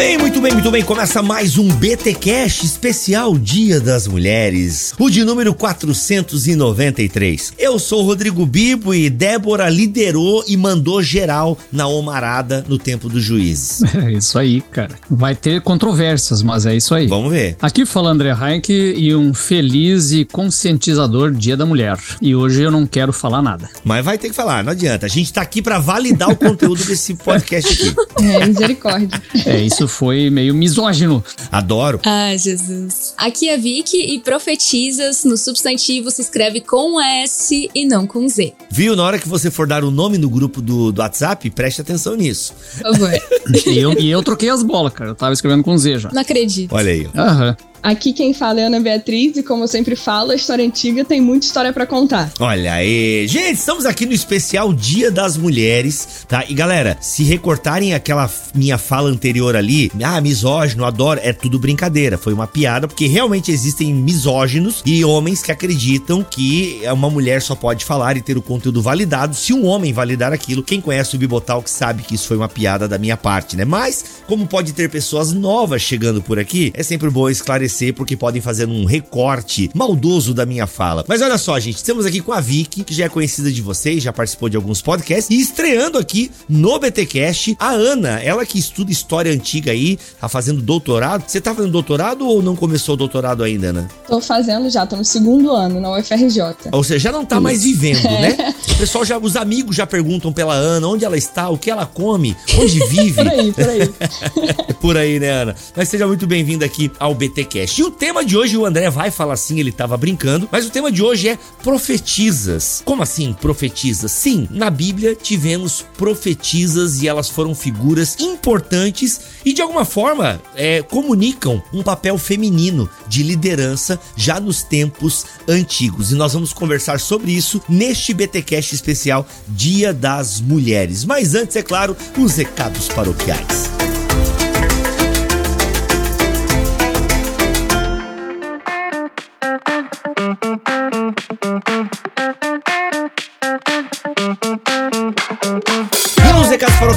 Bem, muito bem, muito bem. Começa mais um BT Cash especial Dia das Mulheres, o de número 493. Eu sou o Rodrigo Bibo e Débora liderou e mandou geral na Omarada no tempo dos juízes. É isso aí, cara. Vai ter controvérsias, mas é isso aí. Vamos ver. Aqui fala André Heinck e um feliz e conscientizador Dia da Mulher. E hoje eu não quero falar nada. Mas vai ter que falar, não adianta. A gente tá aqui para validar o conteúdo desse podcast aqui. É, misericórdia. É, isso foi meio misógino. Adoro. Ah, Jesus. Aqui é Vicky e profetizas no substantivo se escreve com S e não com Z. Viu? Na hora que você for dar o nome no grupo do, do WhatsApp, preste atenção nisso. Por favor. E eu, e eu troquei as bolas, cara. Eu tava escrevendo com Z já. Não acredito. Olha aí. Aham. Aqui quem fala é Ana Beatriz e como eu sempre falo, a história antiga tem muita história pra contar. Olha aí, gente, estamos aqui no especial Dia das Mulheres, tá? E galera, se recortarem aquela minha fala anterior ali, ah, misógino, adoro, é tudo brincadeira, foi uma piada, porque realmente existem misóginos e homens que acreditam que uma mulher só pode falar e ter o conteúdo validado se um homem validar aquilo. Quem conhece o Bibotal que sabe que isso foi uma piada da minha parte, né? Mas, como pode ter pessoas novas chegando por aqui, é sempre bom esclarecer porque podem fazer um recorte maldoso da minha fala. Mas olha só, gente, estamos aqui com a Vicky, que já é conhecida de vocês, já participou de alguns podcasts, e estreando aqui no BTcast, a Ana, ela que estuda história antiga aí, tá fazendo doutorado. Você tá fazendo doutorado ou não começou o doutorado ainda, Ana? Tô fazendo já, tô no segundo ano na UFRJ. Ou seja, já não tá mais vivendo, né? O pessoal já, os amigos já perguntam pela Ana onde ela está, o que ela come, onde vive. Por aí, por aí. É por aí, né, Ana? Mas seja muito bem-vindo aqui ao BTcast. E o tema de hoje, o André vai falar assim, ele tava brincando, mas o tema de hoje é profetizas. Como assim, profetizas? Sim, na Bíblia tivemos profetizas e elas foram figuras importantes e de alguma forma é, comunicam um papel feminino de liderança já nos tempos antigos. E nós vamos conversar sobre isso neste BTcast especial Dia das Mulheres. Mas antes, é claro, os recados paroquiais.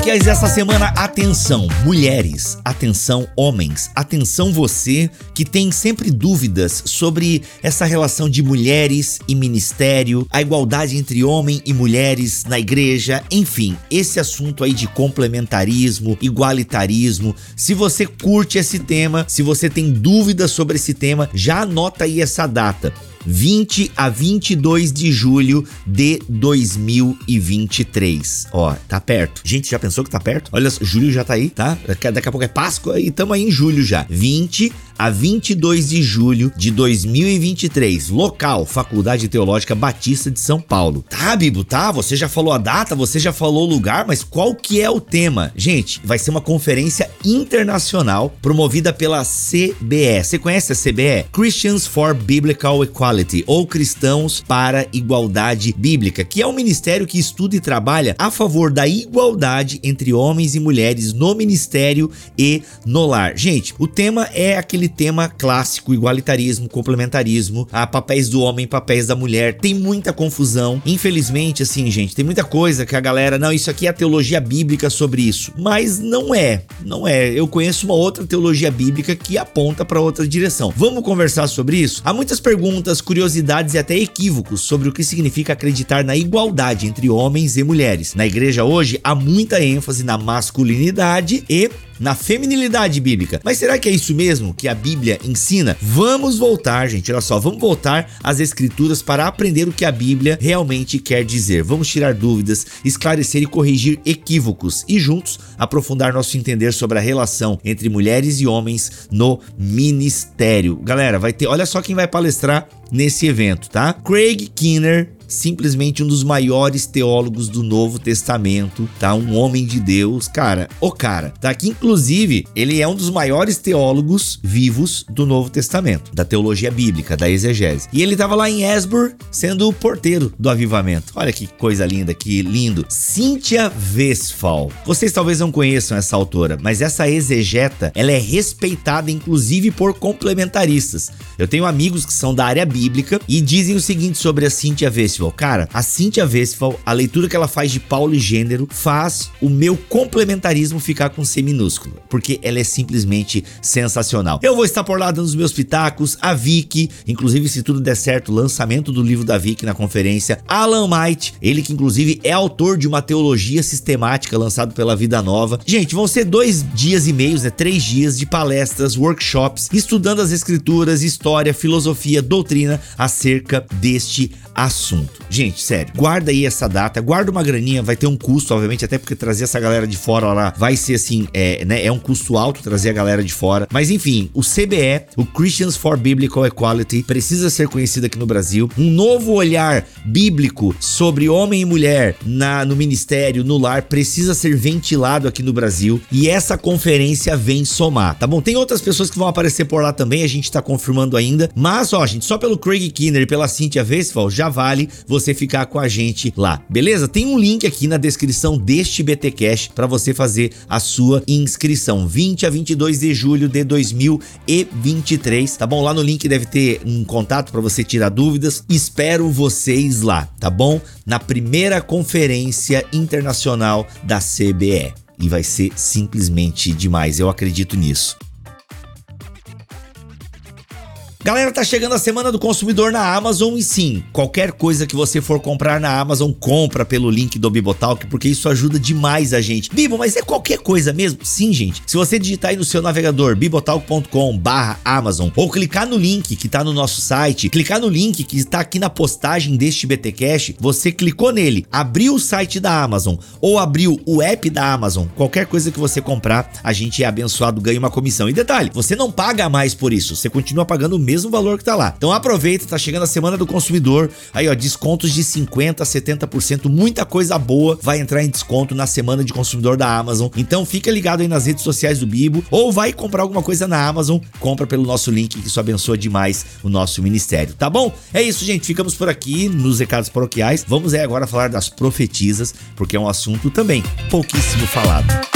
Paroquiais dessa semana, atenção, mulheres, atenção, homens, atenção você que tem sempre dúvidas sobre essa relação de mulheres e ministério, a igualdade entre homem e mulheres na igreja, enfim, esse assunto aí de complementarismo, igualitarismo. Se você curte esse tema, se você tem dúvidas sobre esse tema, já anota aí essa data. 20 a 22 de julho de 2023. Ó, tá perto. Gente, já pensou que tá perto? Olha, julho já tá aí, tá? Daqui a pouco é Páscoa e tamo aí em julho já. 20 a 22 de julho de 2023. Local, Faculdade Teológica Batista de São Paulo. Tá, Bibo, tá? Você já falou a data, você já falou o lugar, mas qual que é o tema? Gente, vai ser uma conferência internacional promovida pela CBE. Você conhece a CBE? Christians for Biblical Equality, ou Cristãos para Igualdade Bíblica, que é um ministério que estuda e trabalha a favor da igualdade entre homens e mulheres no ministério e no lar. Gente, o tema é aquele tema clássico, igualitarismo, complementarismo, a papéis do homem, papéis da mulher. Tem muita confusão. Infelizmente, assim, gente, tem muita coisa que a galera, não, isso aqui é a teologia bíblica sobre isso, mas não é. Não é. Eu conheço uma outra teologia bíblica que aponta para outra direção. Vamos conversar sobre isso? Há muitas perguntas, curiosidades e até equívocos sobre o que significa acreditar na igualdade entre homens e mulheres. Na igreja hoje há muita ênfase na masculinidade e na feminilidade bíblica. Mas será que é isso mesmo que a Bíblia ensina? Vamos voltar, gente, olha só, vamos voltar às escrituras para aprender o que a Bíblia realmente quer dizer. Vamos tirar dúvidas, esclarecer e corrigir equívocos e juntos aprofundar nosso entender sobre a relação entre mulheres e homens no ministério. Galera, vai ter, olha só quem vai palestrar nesse evento, tá? Craig Kinner, simplesmente um dos maiores teólogos do Novo Testamento, tá? Um homem de Deus, cara. O cara, tá? Que inclusive ele é um dos maiores teólogos vivos do Novo Testamento, da teologia bíblica, da exegese. E ele tava lá em Esbur sendo o porteiro do avivamento. Olha que coisa linda, que lindo. Cynthia Westphal. Vocês talvez não conheçam essa autora, mas essa exegeta, ela é respeitada inclusive por complementaristas. Eu tenho amigos que são da área bíblica e dizem o seguinte sobre a Cynthia Westphal. Cara, a Cynthia Westphal, a leitura que ela faz de Paulo e Gênero faz o meu complementarismo ficar com C minúsculo, porque ela é simplesmente sensacional. Eu vou estar por lá dando os meus pitacos, a Vicky, inclusive se tudo der certo, lançamento do livro da Vicky na conferência, Alan Might, ele que inclusive é autor de uma teologia sistemática lançado pela Vida Nova. Gente, vão ser dois dias e meios, né? Três dias de palestras, workshops, estudando as escrituras, história, filosofia, doutrina acerca deste assunto. Gente, sério, guarda aí essa data, guarda uma graninha, vai ter um custo, obviamente, até porque trazer essa galera de fora lá vai ser assim, é, né, é um custo alto trazer a galera de fora. Mas enfim, o CBE, o Christians for Biblical Equality, precisa ser conhecido aqui no Brasil. Um novo olhar bíblico sobre homem e mulher na, no ministério, no lar, precisa ser ventilado aqui no Brasil. E essa conferência vem somar, tá bom? Tem outras pessoas que vão aparecer por lá também, a gente tá confirmando ainda. Mas, ó, gente, só pelo Craig Kinner e pela Cynthia Westphal, já vale você ficar com a gente lá, beleza? Tem um link aqui na descrição deste BT para você fazer a sua inscrição, 20 a 22 de julho de 2023, tá bom? Lá no link deve ter um contato para você tirar dúvidas. Espero vocês lá, tá bom? Na primeira conferência internacional da CBE. E vai ser simplesmente demais, eu acredito nisso. Galera, tá chegando a semana do consumidor na Amazon e sim, qualquer coisa que você for comprar na Amazon, compra pelo link do Bibotalk, porque isso ajuda demais a gente. Bibo, mas é qualquer coisa mesmo? Sim, gente. Se você digitar aí no seu navegador bibotalk.com/amazon ou clicar no link que tá no nosso site, clicar no link que está aqui na postagem deste BT Cash, você clicou nele, abriu o site da Amazon ou abriu o app da Amazon, qualquer coisa que você comprar, a gente é abençoado, ganha uma comissão. E detalhe, você não paga mais por isso, você continua pagando o mesmo mesmo valor que tá lá. Então aproveita, tá chegando a semana do consumidor. Aí, ó, descontos de 50 a 70%, muita coisa boa vai entrar em desconto na semana de consumidor da Amazon. Então fica ligado aí nas redes sociais do Bibo ou vai comprar alguma coisa na Amazon, compra pelo nosso link que isso abençoa demais o nosso ministério, tá bom? É isso, gente, ficamos por aqui nos recados paroquiais. Vamos aí agora falar das profetisas, porque é um assunto também pouquíssimo falado.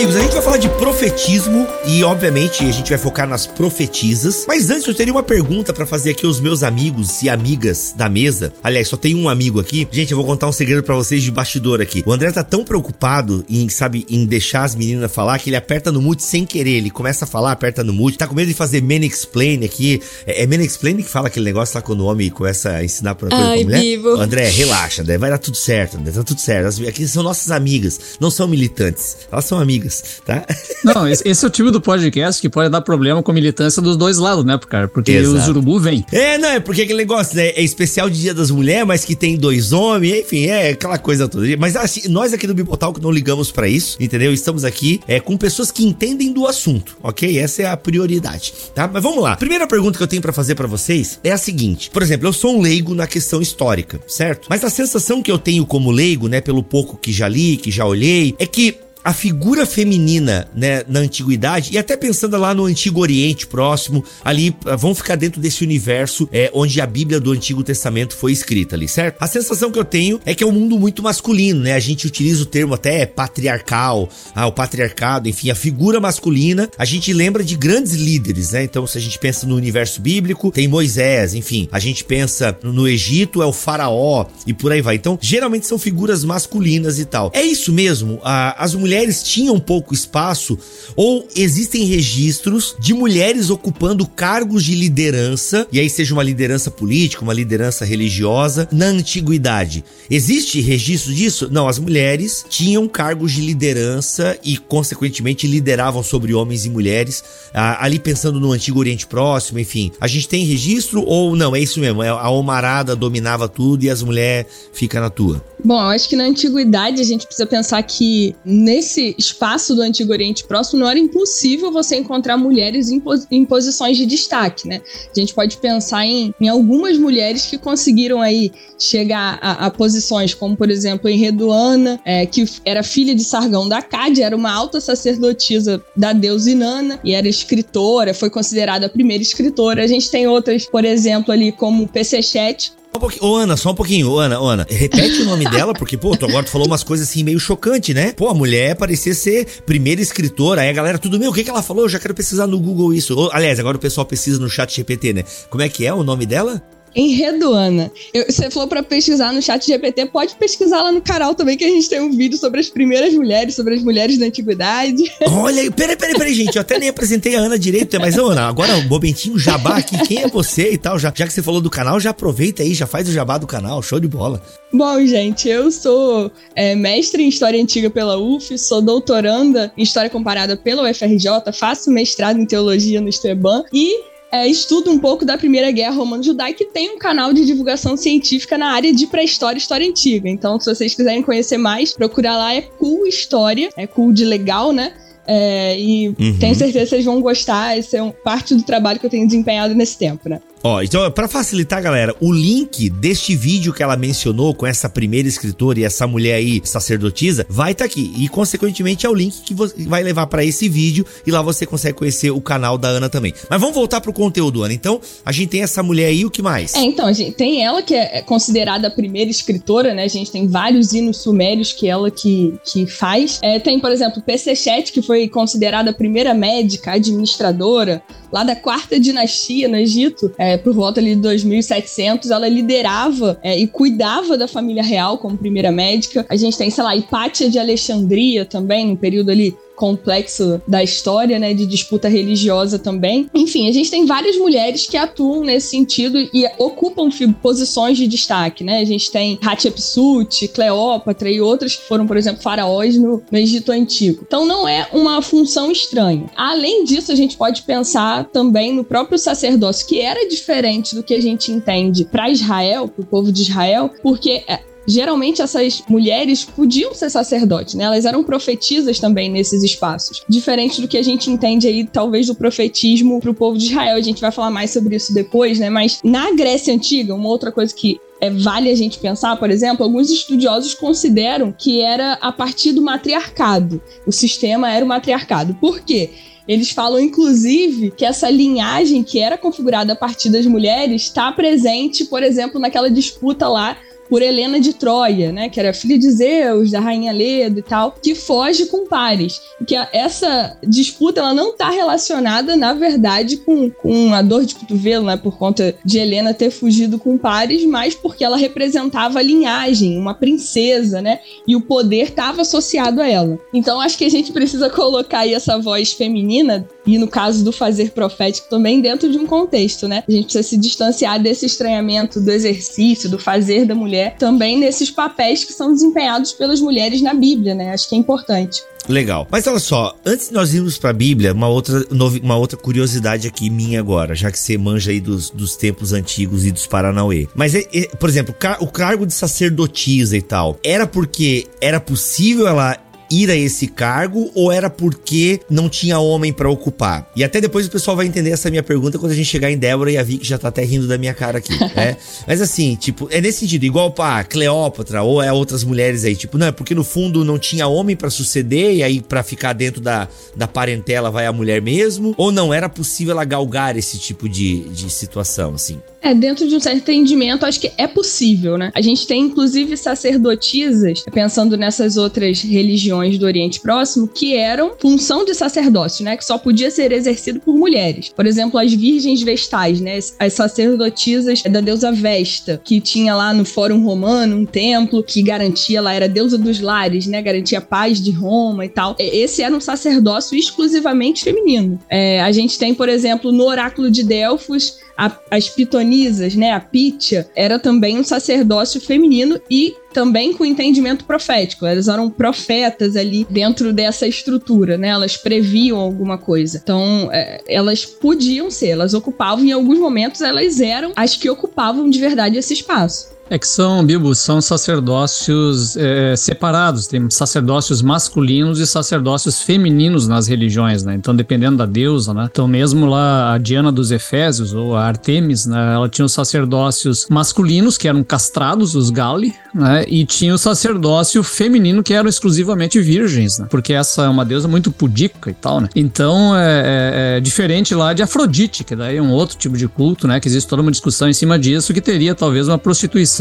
Amigos, a gente vai falar de profetismo e, obviamente, a gente vai focar nas profetisas. Mas antes, eu teria uma pergunta para fazer aqui aos meus amigos e amigas da mesa. Aliás, só tem um amigo aqui. Gente, eu vou contar um segredo para vocês de bastidor aqui. O André tá tão preocupado em, sabe, em deixar as meninas falar que ele aperta no mute sem querer. Ele começa a falar, aperta no mute. Tá com medo de fazer men explain aqui. É, é men explain que fala aquele negócio lá quando o homem começa a ensinar pra, coisa Ai, pra mulher? Bibo. André, relaxa, André. Vai dar tudo certo, André. Tá tudo certo. As, aqui são nossas amigas, não são militantes. Elas são amigas, tá? Não, esse, é o tipo do podcast que pode dar problema com militância dos dois lados, né, cara? Porque Exato. os urubu vêm. É, não, é porque aquele negócio, né? É especial de Dia das Mulheres, mas que tem dois homens, enfim, é aquela coisa toda. Mas assim, nós aqui do Bipotalk não ligamos pra isso, entendeu? Estamos aqui é, com pessoas que entendem do assunto, ok? Essa é a prioridade, tá? Mas vamos lá. Primeira pergunta que eu tenho pra fazer pra vocês é a seguinte. Por exemplo, eu sou um leigo na questão histórica, certo? Mas a sensação que eu tenho como leigo, né, pelo pouco que já li, que já olhei, é que a figura feminina, né, na antiguidade, e até pensando lá no Antigo Oriente Próximo, ali, vamos ficar dentro desse universo é, onde a Bíblia do Antigo Testamento foi escrita ali, certo? A sensação que eu tenho é que é um mundo muito masculino, né? A gente utiliza o termo até patriarcal, ah, o patriarcado, enfim, a figura masculina. A gente lembra de grandes líderes, né? Então, se a gente pensa no universo bíblico, tem Moisés, enfim. A gente pensa no Egito, é o faraó e por aí vai. Então, geralmente são figuras masculinas e tal. É isso mesmo? Ah, as mulheres tinham pouco espaço ou existem registros de mulheres ocupando cargos de liderança, e aí seja uma liderança política, uma liderança religiosa, na antiguidade? Existe registro disso? Não, as mulheres tinham cargos de liderança e, consequentemente, lideravam sobre homens e mulheres, ali pensando no Antigo Oriente Próximo, enfim. A gente tem registro ou não? É isso mesmo, é a homarada dominava tudo e as mulheres ficam na tua. Bom, eu acho que na antiguidade a gente precisa pensar que nesse espaço do Antigo Oriente Próximo não era impossível você encontrar mulheres em, em posições de destaque, né? A gente pode pensar em, em algumas mulheres que conseguiram aí chegar a, a posições como, por exemplo, em Reduana, é, que era filha de Sargão da Cádia, era uma alta sacerdotisa da deusa Inanna e era escritora, foi considerada a primeira escritora. A gente tem outras, por exemplo, ali como Chat, um pouquinho. Ô, Ana, só um pouquinho. Ô, Ana, ô, Ana, repete o nome dela, porque, pô, tu agora tu falou umas coisas assim meio chocantes, né? Pô, a mulher parecia ser primeira escritora. Aí a galera, tudo meu, o que, que ela falou? Eu já quero pesquisar no Google isso. Ou, aliás, agora o pessoal pesquisa no chat GPT, né? Como é que é o nome dela? Enredoana. Eu, você falou para pesquisar no chat GPT, pode pesquisar lá no canal também, que a gente tem um vídeo sobre as primeiras mulheres, sobre as mulheres da antiguidade. Olha aí, peraí, peraí, peraí, gente, eu até nem apresentei a Ana direito, mas Ana, agora o Bobentinho jabá aqui, quem é você e tal, já, já que você falou do canal, já aproveita aí, já faz o jabá do canal, show de bola. Bom, gente, eu sou é, mestre em História Antiga pela UF, sou doutoranda em História Comparada pela UFRJ, faço mestrado em Teologia no Esteban e é, estuda um pouco da Primeira Guerra Romano-Judaica e tem um canal de divulgação científica na área de pré-história e história antiga. Então, se vocês quiserem conhecer mais, procura lá, é Cool História, é cool de legal, né? É, e uhum. tenho certeza que vocês vão gostar, esse é um, parte do trabalho que eu tenho desempenhado nesse tempo, né? Ó, então, para facilitar, galera, o link deste vídeo que ela mencionou com essa primeira escritora e essa mulher aí, sacerdotisa, vai estar tá aqui. E, consequentemente, é o link que vai levar para esse vídeo e lá você consegue conhecer o canal da Ana também. Mas vamos voltar pro conteúdo, Ana. Então, a gente tem essa mulher aí, o que mais? É, então, a gente tem ela que é considerada a primeira escritora, né? A gente tem vários hinos sumérios que ela que, que faz. É, tem, por exemplo, Chet, que foi considerada a primeira médica, administradora, lá da quarta dinastia no Egito. É, por volta ali de 2700, ela liderava é, e cuidava da família real como primeira médica. A gente tem, sei lá, Hipátia de Alexandria também, um período ali complexo da história, né, de disputa religiosa também. Enfim, a gente tem várias mulheres que atuam nesse sentido e ocupam posições de destaque, né? A gente tem Hatshepsut, Cleópatra e outras que foram, por exemplo, faraós no, no Egito Antigo. Então não é uma função estranha. Além disso, a gente pode pensar também no próprio sacerdócio, que era diferente do que a gente entende para Israel, para o povo de Israel, porque é, geralmente essas mulheres podiam ser sacerdotes, né? Elas eram profetisas também nesses espaços. Diferente do que a gente entende aí, talvez, do profetismo para o povo de Israel. A gente vai falar mais sobre isso depois, né? Mas na Grécia Antiga, uma outra coisa que é, vale a gente pensar, por exemplo, alguns estudiosos consideram que era a partir do matriarcado. O sistema era o matriarcado. Por quê? Eles falam, inclusive, que essa linhagem que era configurada a partir das mulheres está presente, por exemplo, naquela disputa lá por Helena de Troia, né, que era filha de Zeus, da rainha Leda e tal, que foge com Paris. Que essa disputa ela não está relacionada, na verdade, com, com a dor de cotovelo, né, por conta de Helena ter fugido com Paris, mas porque ela representava a linhagem, uma princesa, né, e o poder estava associado a ela. Então acho que a gente precisa colocar aí essa voz feminina e no caso do fazer profético também dentro de um contexto, né? A gente precisa se distanciar desse estranhamento do exercício, do fazer da mulher, também nesses papéis que são desempenhados pelas mulheres na Bíblia, né? Acho que é importante. Legal. Mas olha só, antes de nós irmos pra Bíblia, uma outra, uma outra curiosidade aqui minha agora, já que você manja aí dos, dos tempos antigos e dos Paranauê. Mas, é, é, por exemplo, o cargo de sacerdotisa e tal, era porque era possível ela ir a esse cargo ou era porque não tinha homem para ocupar? E até depois o pessoal vai entender essa minha pergunta quando a gente chegar em Débora e a Vicky já tá até rindo da minha cara aqui, né? Mas assim, tipo, é nesse sentido, igual pra Cleópatra ou é outras mulheres aí, tipo, não, é porque no fundo não tinha homem para suceder e aí para ficar dentro da, da parentela vai a mulher mesmo? Ou não era possível ela galgar esse tipo de, de situação, assim? É, dentro de um certo entendimento, acho que é possível, né? A gente tem, inclusive, sacerdotisas, pensando nessas outras religiões do Oriente Próximo, que eram função de sacerdócio, né? Que só podia ser exercido por mulheres. Por exemplo, as virgens vestais, né? As sacerdotisas da deusa Vesta, que tinha lá no Fórum Romano um templo que garantia lá, era deusa dos lares, né? Garantia paz de Roma e tal. Esse era um sacerdócio exclusivamente feminino. É, a gente tem, por exemplo, no Oráculo de Delfos, a, as pitonisas, né, a Pitya, era também um sacerdócio feminino e também com entendimento profético. Elas eram profetas ali dentro dessa estrutura, né? Elas previam alguma coisa. Então, é, elas podiam ser, elas ocupavam, em alguns momentos, elas eram as que ocupavam de verdade esse espaço. É que são, Bibo, são sacerdócios é, separados. Tem sacerdócios masculinos e sacerdócios femininos nas religiões, né? Então, dependendo da deusa, né? Então, mesmo lá a Diana dos Efésios ou a Artemis, né? Ela tinha os sacerdócios masculinos, que eram castrados, os Gali, né? E tinha o sacerdócio feminino, que eram exclusivamente virgens, né? Porque essa é uma deusa muito pudica e tal, né? Então, é, é, é diferente lá de Afrodite, que daí é um outro tipo de culto, né? Que existe toda uma discussão em cima disso, que teria talvez uma prostituição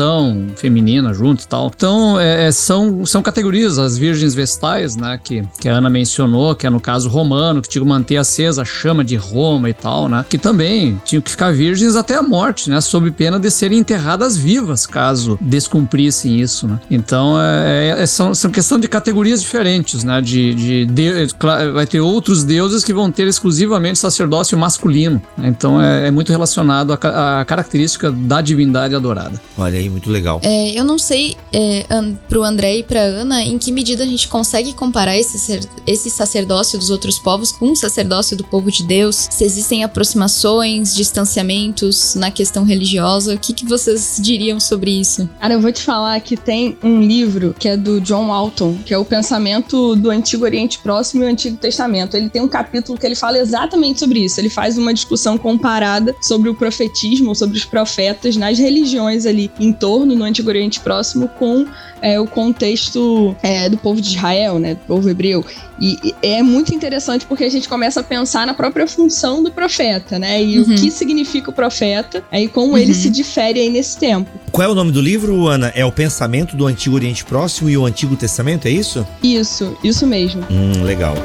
feminina junto e tal. Então, é, é, são, são categorias, as virgens vestais, né? Que, que a Ana mencionou, que é no caso romano, que tinha que manter acesa a chama de Roma e tal, né? Que também tinham que ficar virgens até a morte, né? Sob pena de serem enterradas vivas, caso descumprissem isso, né? Então, é, é, são, são questão de categorias diferentes, né? De, de, de, vai ter outros deuses que vão ter exclusivamente sacerdócio masculino. Né? Então, é, é muito relacionado à característica da divindade adorada. Olha aí, muito legal. É, eu não sei é, pro André e pra Ana em que medida a gente consegue comparar esse, esse sacerdócio dos outros povos com o sacerdócio do povo de Deus. Se existem aproximações, distanciamentos na questão religiosa. O que, que vocês diriam sobre isso? Cara, eu vou te falar que tem um livro que é do John Walton, que é o pensamento do Antigo Oriente Próximo e o Antigo Testamento. Ele tem um capítulo que ele fala exatamente sobre isso. Ele faz uma discussão comparada sobre o profetismo, sobre os profetas nas religiões ali em torno no Antigo Oriente Próximo com é, o contexto é, do povo de Israel, né, do povo hebreu. E, e, é muito interessante porque a gente começa a pensar na própria função do profeta, né, e uhum. o que significa o profeta, aí como uhum. ele se difere aí nesse tempo. Qual é o nome do livro, Ana? É o Pensamento do Antigo Oriente Próximo e o Antigo Testamento, é isso? Isso, isso mesmo. Hum, legal.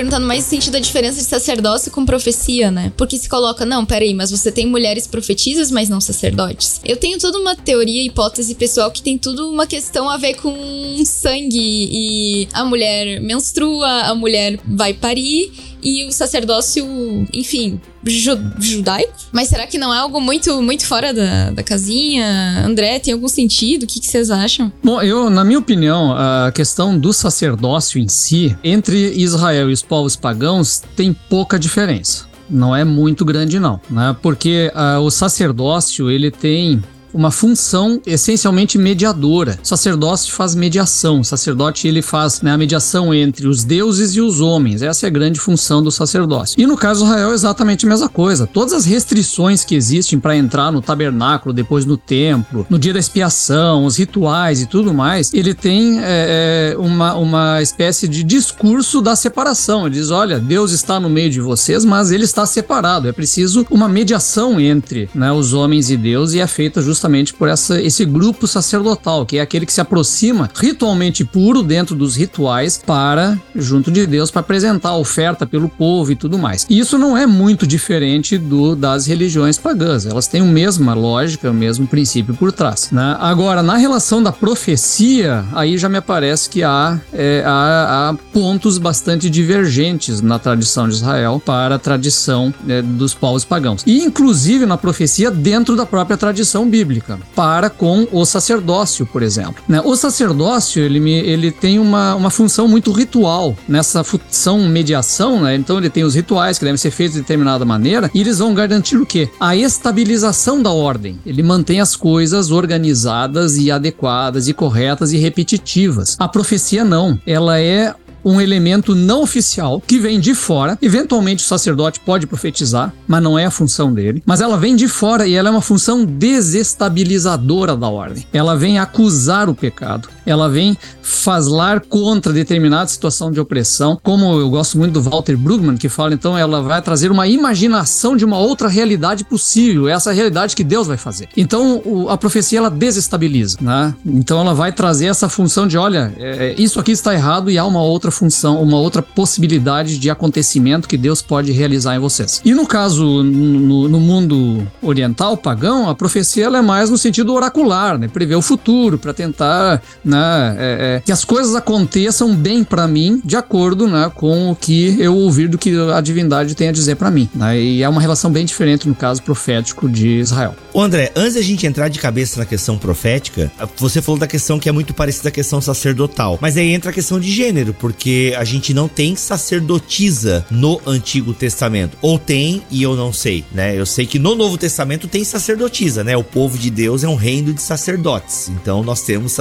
Perguntando mais no sentido da diferença de sacerdócio com profecia, né? Porque se coloca, não, peraí, mas você tem mulheres profetisas, mas não sacerdotes. Eu tenho toda uma teoria, hipótese pessoal que tem tudo uma questão a ver com sangue e a mulher menstrua, a mulher vai parir e o sacerdócio, enfim, ju judaico. Mas será que não é algo muito, muito fora da, da casinha? André, tem algum sentido? O que, que vocês acham? Bom, eu, na minha opinião, a questão do sacerdócio em si, entre Israel e os povos pagãos, tem pouca diferença. Não é muito grande, não, né? Porque uh, o sacerdócio, ele tem uma função essencialmente mediadora. O sacerdócio faz mediação. O sacerdote ele faz né, a mediação entre os deuses e os homens. Essa é a grande função do sacerdócio. E no caso de Israel é exatamente a mesma coisa. Todas as restrições que existem para entrar no tabernáculo, depois no templo, no dia da expiação, os rituais e tudo mais, ele tem é, é uma, uma espécie de discurso da separação. Ele diz: olha, Deus está no meio de vocês, mas ele está separado. É preciso uma mediação entre né, os homens e Deus e é feita justamente justamente por essa, esse grupo sacerdotal, que é aquele que se aproxima ritualmente puro dentro dos rituais para, junto de Deus, para apresentar a oferta pelo povo e tudo mais. E isso não é muito diferente do das religiões pagãs, elas têm a mesma lógica, o mesmo princípio por trás. Né? Agora, na relação da profecia, aí já me parece que há, é, há, há, pontos bastante divergentes na tradição de Israel para a tradição é, dos povos pagãos. E, inclusive, na profecia dentro da própria tradição bíblica bíblica para com o sacerdócio, por exemplo. Né? O sacerdócio ele, me, ele tem uma, uma função muito ritual nessa função mediação, né? então ele tem os rituais que devem ser feitos de determinada maneira e eles vão garantir o quê? A estabilização da ordem. Ele mantém as coisas organizadas e adequadas e corretas e repetitivas. A profecia não, ela é um elemento não oficial que vem de fora. Eventualmente o sacerdote pode profetizar, mas não é a função dele. Mas ela vem de fora e ela é uma função desestabilizadora da ordem. Ela vem acusar o pecado. Ela vem falar contra determinada situação de opressão. Como eu gosto muito do Walter Brueggemann, que fala, então, ela vai trazer uma imaginação de uma outra realidade possível. Essa realidade que Deus vai fazer. Então, o, a profecia ela desestabiliza, né? Então, ela vai trazer essa função de, olha, é, isso aqui está errado e há uma outra outra função, uma outra possibilidade de acontecimento que Deus pode realizar em vocês. E no caso, no, no mundo oriental, pagão, a profecia ela é mais no sentido oracular, né? Prever o futuro, para tentar né, né, é, é, que as coisas aconteçam bem para mim, de acordo, né, com o que eu ouvir do que a divindade tem a dizer para mim. Né, e é uma relação bem diferente no caso profético de Israel. Ô André, antes da gente entrar de cabeça na questão profética, você falou da questão que é muito parecida à questão sacerdotal, mas aí entra a questão de gênero, porque a gente não tem sacerdotisa no Antigo Testamento. Ou tem e eu não sei, né? Eu sei que no Novo Testamento tem sacerdotisa, né? O povo de Deus é um reino de sacerdotes, então nós temos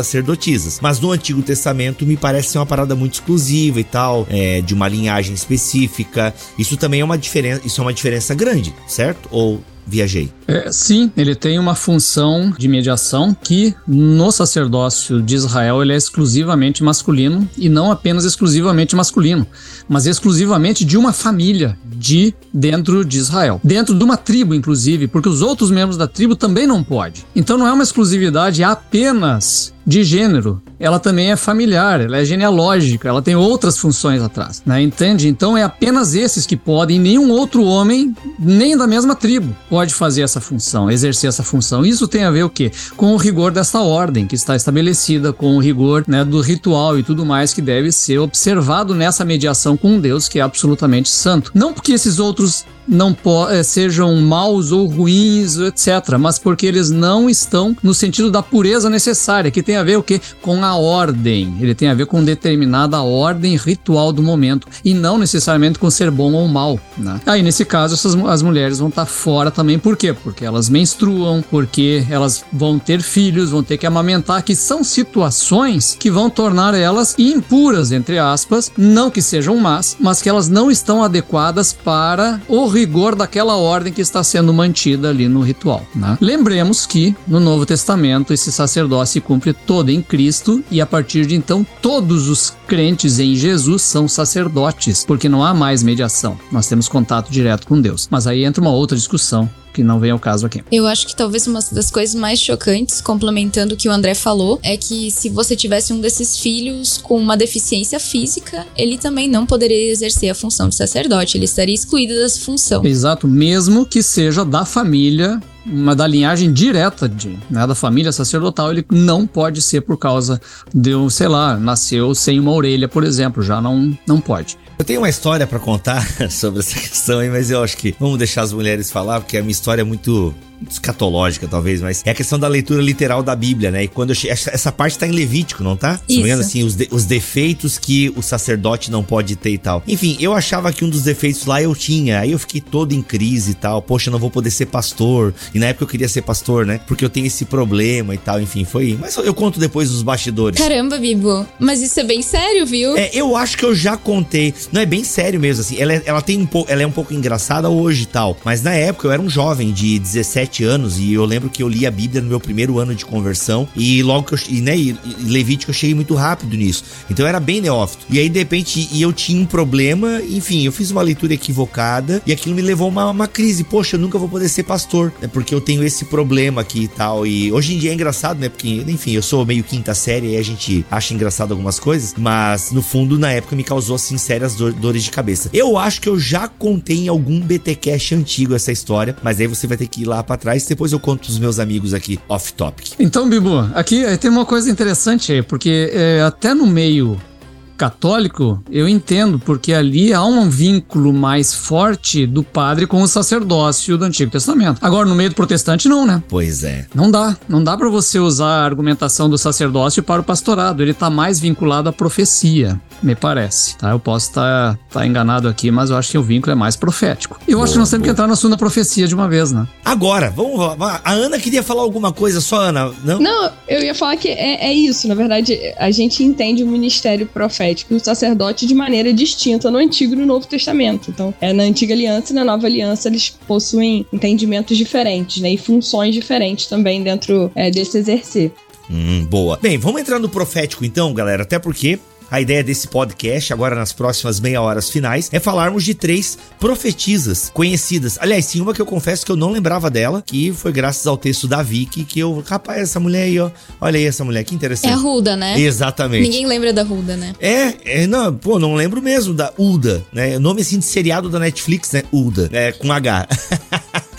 Mas no Antigo Testamento me parece ser uma parada muito exclusiva e tal, é, de uma linhagem específica. Isso também é uma diferença, isso é uma diferença grande, certo? Ou viajei. É, sim, ele tem uma função de mediação que no sacerdócio de Israel ele é exclusivamente masculino e não apenas exclusivamente masculino, mas exclusivamente de uma família de dentro de Israel, dentro de uma tribo inclusive, porque os outros membros da tribo também não pode. Então não é uma exclusividade apenas de gênero, ela também é familiar, ela é genealógica, ela tem outras funções atrás, né? Entende? Então é apenas esses que podem, nenhum outro homem, nem da mesma tribo, pode fazer essa função, exercer essa função. Isso tem a ver o quê? Com o rigor dessa ordem que está estabelecida, com o rigor né, do ritual e tudo mais que deve ser observado nessa mediação com Deus que é absolutamente santo. Não porque esses outros não eh, sejam maus ou ruins, etc., mas porque eles não estão no sentido da pureza necessária, que tem a ver o que com a ordem. Ele tem a ver com determinada ordem ritual do momento e não necessariamente com ser bom ou mal. Né? Aí nesse caso essas, as mulheres vão estar fora também, por quê? Porque elas menstruam, porque elas vão ter filhos, vão ter que amamentar, que são situações que vão tornar elas impuras entre aspas, não que sejam más, mas que elas não estão adequadas para o rigor daquela ordem que está sendo mantida ali no ritual. Né? Lembremos que no Novo Testamento esse sacerdócio se cumpre todo em Cristo e a partir de então todos os crentes em Jesus são sacerdotes, porque não há mais mediação. Nós temos contato direto com Deus. Mas aí entra uma outra discussão que não vem ao caso aqui. Eu acho que talvez uma das coisas mais chocantes, complementando o que o André falou, é que se você tivesse um desses filhos com uma deficiência física, ele também não poderia exercer a função de sacerdote, ele estaria excluído dessa função. Exato, mesmo que seja da família uma da linhagem direta de, né, da família sacerdotal, ele não pode ser por causa de, sei lá, nasceu sem uma orelha, por exemplo, já não, não pode. Eu tenho uma história para contar sobre essa questão aí, mas eu acho que vamos deixar as mulheres falar, porque a minha história é muito escatológica, talvez, mas é a questão da leitura literal da Bíblia, né? E quando che... essa parte tá em Levítico, não tá? Isso. Se assim, os, de... os defeitos que o sacerdote não pode ter e tal. Enfim, eu achava que um dos defeitos lá eu tinha, aí eu fiquei todo em crise e tal. Poxa, eu não vou poder ser pastor. E na época eu queria ser pastor, né? Porque eu tenho esse problema e tal, enfim, foi. Mas eu conto depois dos bastidores. Caramba, Bibo, mas isso é bem sério, viu? É, eu acho que eu já contei. Não é bem sério mesmo, assim. Ela, é, ela tem um pouco, ela é um pouco engraçada hoje e tal. Mas na época eu era um jovem de 17 anos e eu lembro que eu li a Bíblia no meu primeiro ano de conversão e logo que eu, e, né, e Levítico eu cheguei muito rápido nisso. Então eu era bem neófito. E aí de repente e eu tinha um problema, enfim, eu fiz uma leitura equivocada e aquilo me levou a uma, uma crise. Poxa, eu nunca vou poder ser pastor, né? Porque eu tenho esse problema aqui e tal. E hoje em dia é engraçado, né? Porque, enfim, eu sou meio quinta série e a gente acha engraçado algumas coisas, mas no fundo, na época, me causou assim sérias dores de cabeça. Eu acho que eu já contei em algum BTcast antigo essa história, mas aí você vai ter que ir lá para depois eu conto pros meus amigos aqui off topic. Então, Bibu, aqui eh, tem uma coisa interessante aí, porque é, até no meio católico, eu entendo, porque ali há um vínculo mais forte do padre com o sacerdócio do Antigo Testamento. Agora, no meio do protestante, não, né? Pois é. Não dá. Não dá para você usar a argumentação do sacerdócio para o pastorado. Ele tá mais vinculado à profecia, me parece. Tá? Eu posso estar tá, tá enganado aqui, mas eu acho que o vínculo é mais profético. Eu boa, acho que nós temos boa. que entrar no assunto da profecia de uma vez, né? Agora, vamos lá. A Ana queria falar alguma coisa só, Ana? Não, não eu ia falar que é, é isso. Na verdade, a gente entende o ministério profético profético e o sacerdote de maneira distinta no Antigo e no Novo Testamento. Então, é na Antiga Aliança e na Nova Aliança eles possuem entendimentos diferentes, né? E funções diferentes também dentro é, desse exercer. Hum, boa. Bem, vamos entrar no profético então, galera, até porque a ideia desse podcast, agora nas próximas meia horas finais, é falarmos de três profetisas conhecidas. Aliás, sim, uma que eu confesso que eu não lembrava dela, que foi graças ao texto da Vicky que eu. Rapaz, essa mulher aí, ó. Olha aí essa mulher, que interessante. É a Ruda, né? Exatamente. Ninguém lembra da Ruda, né? É, é não, pô, não lembro mesmo da Uda, né? O nome assim de seriado da Netflix, né? Uda, é, com H.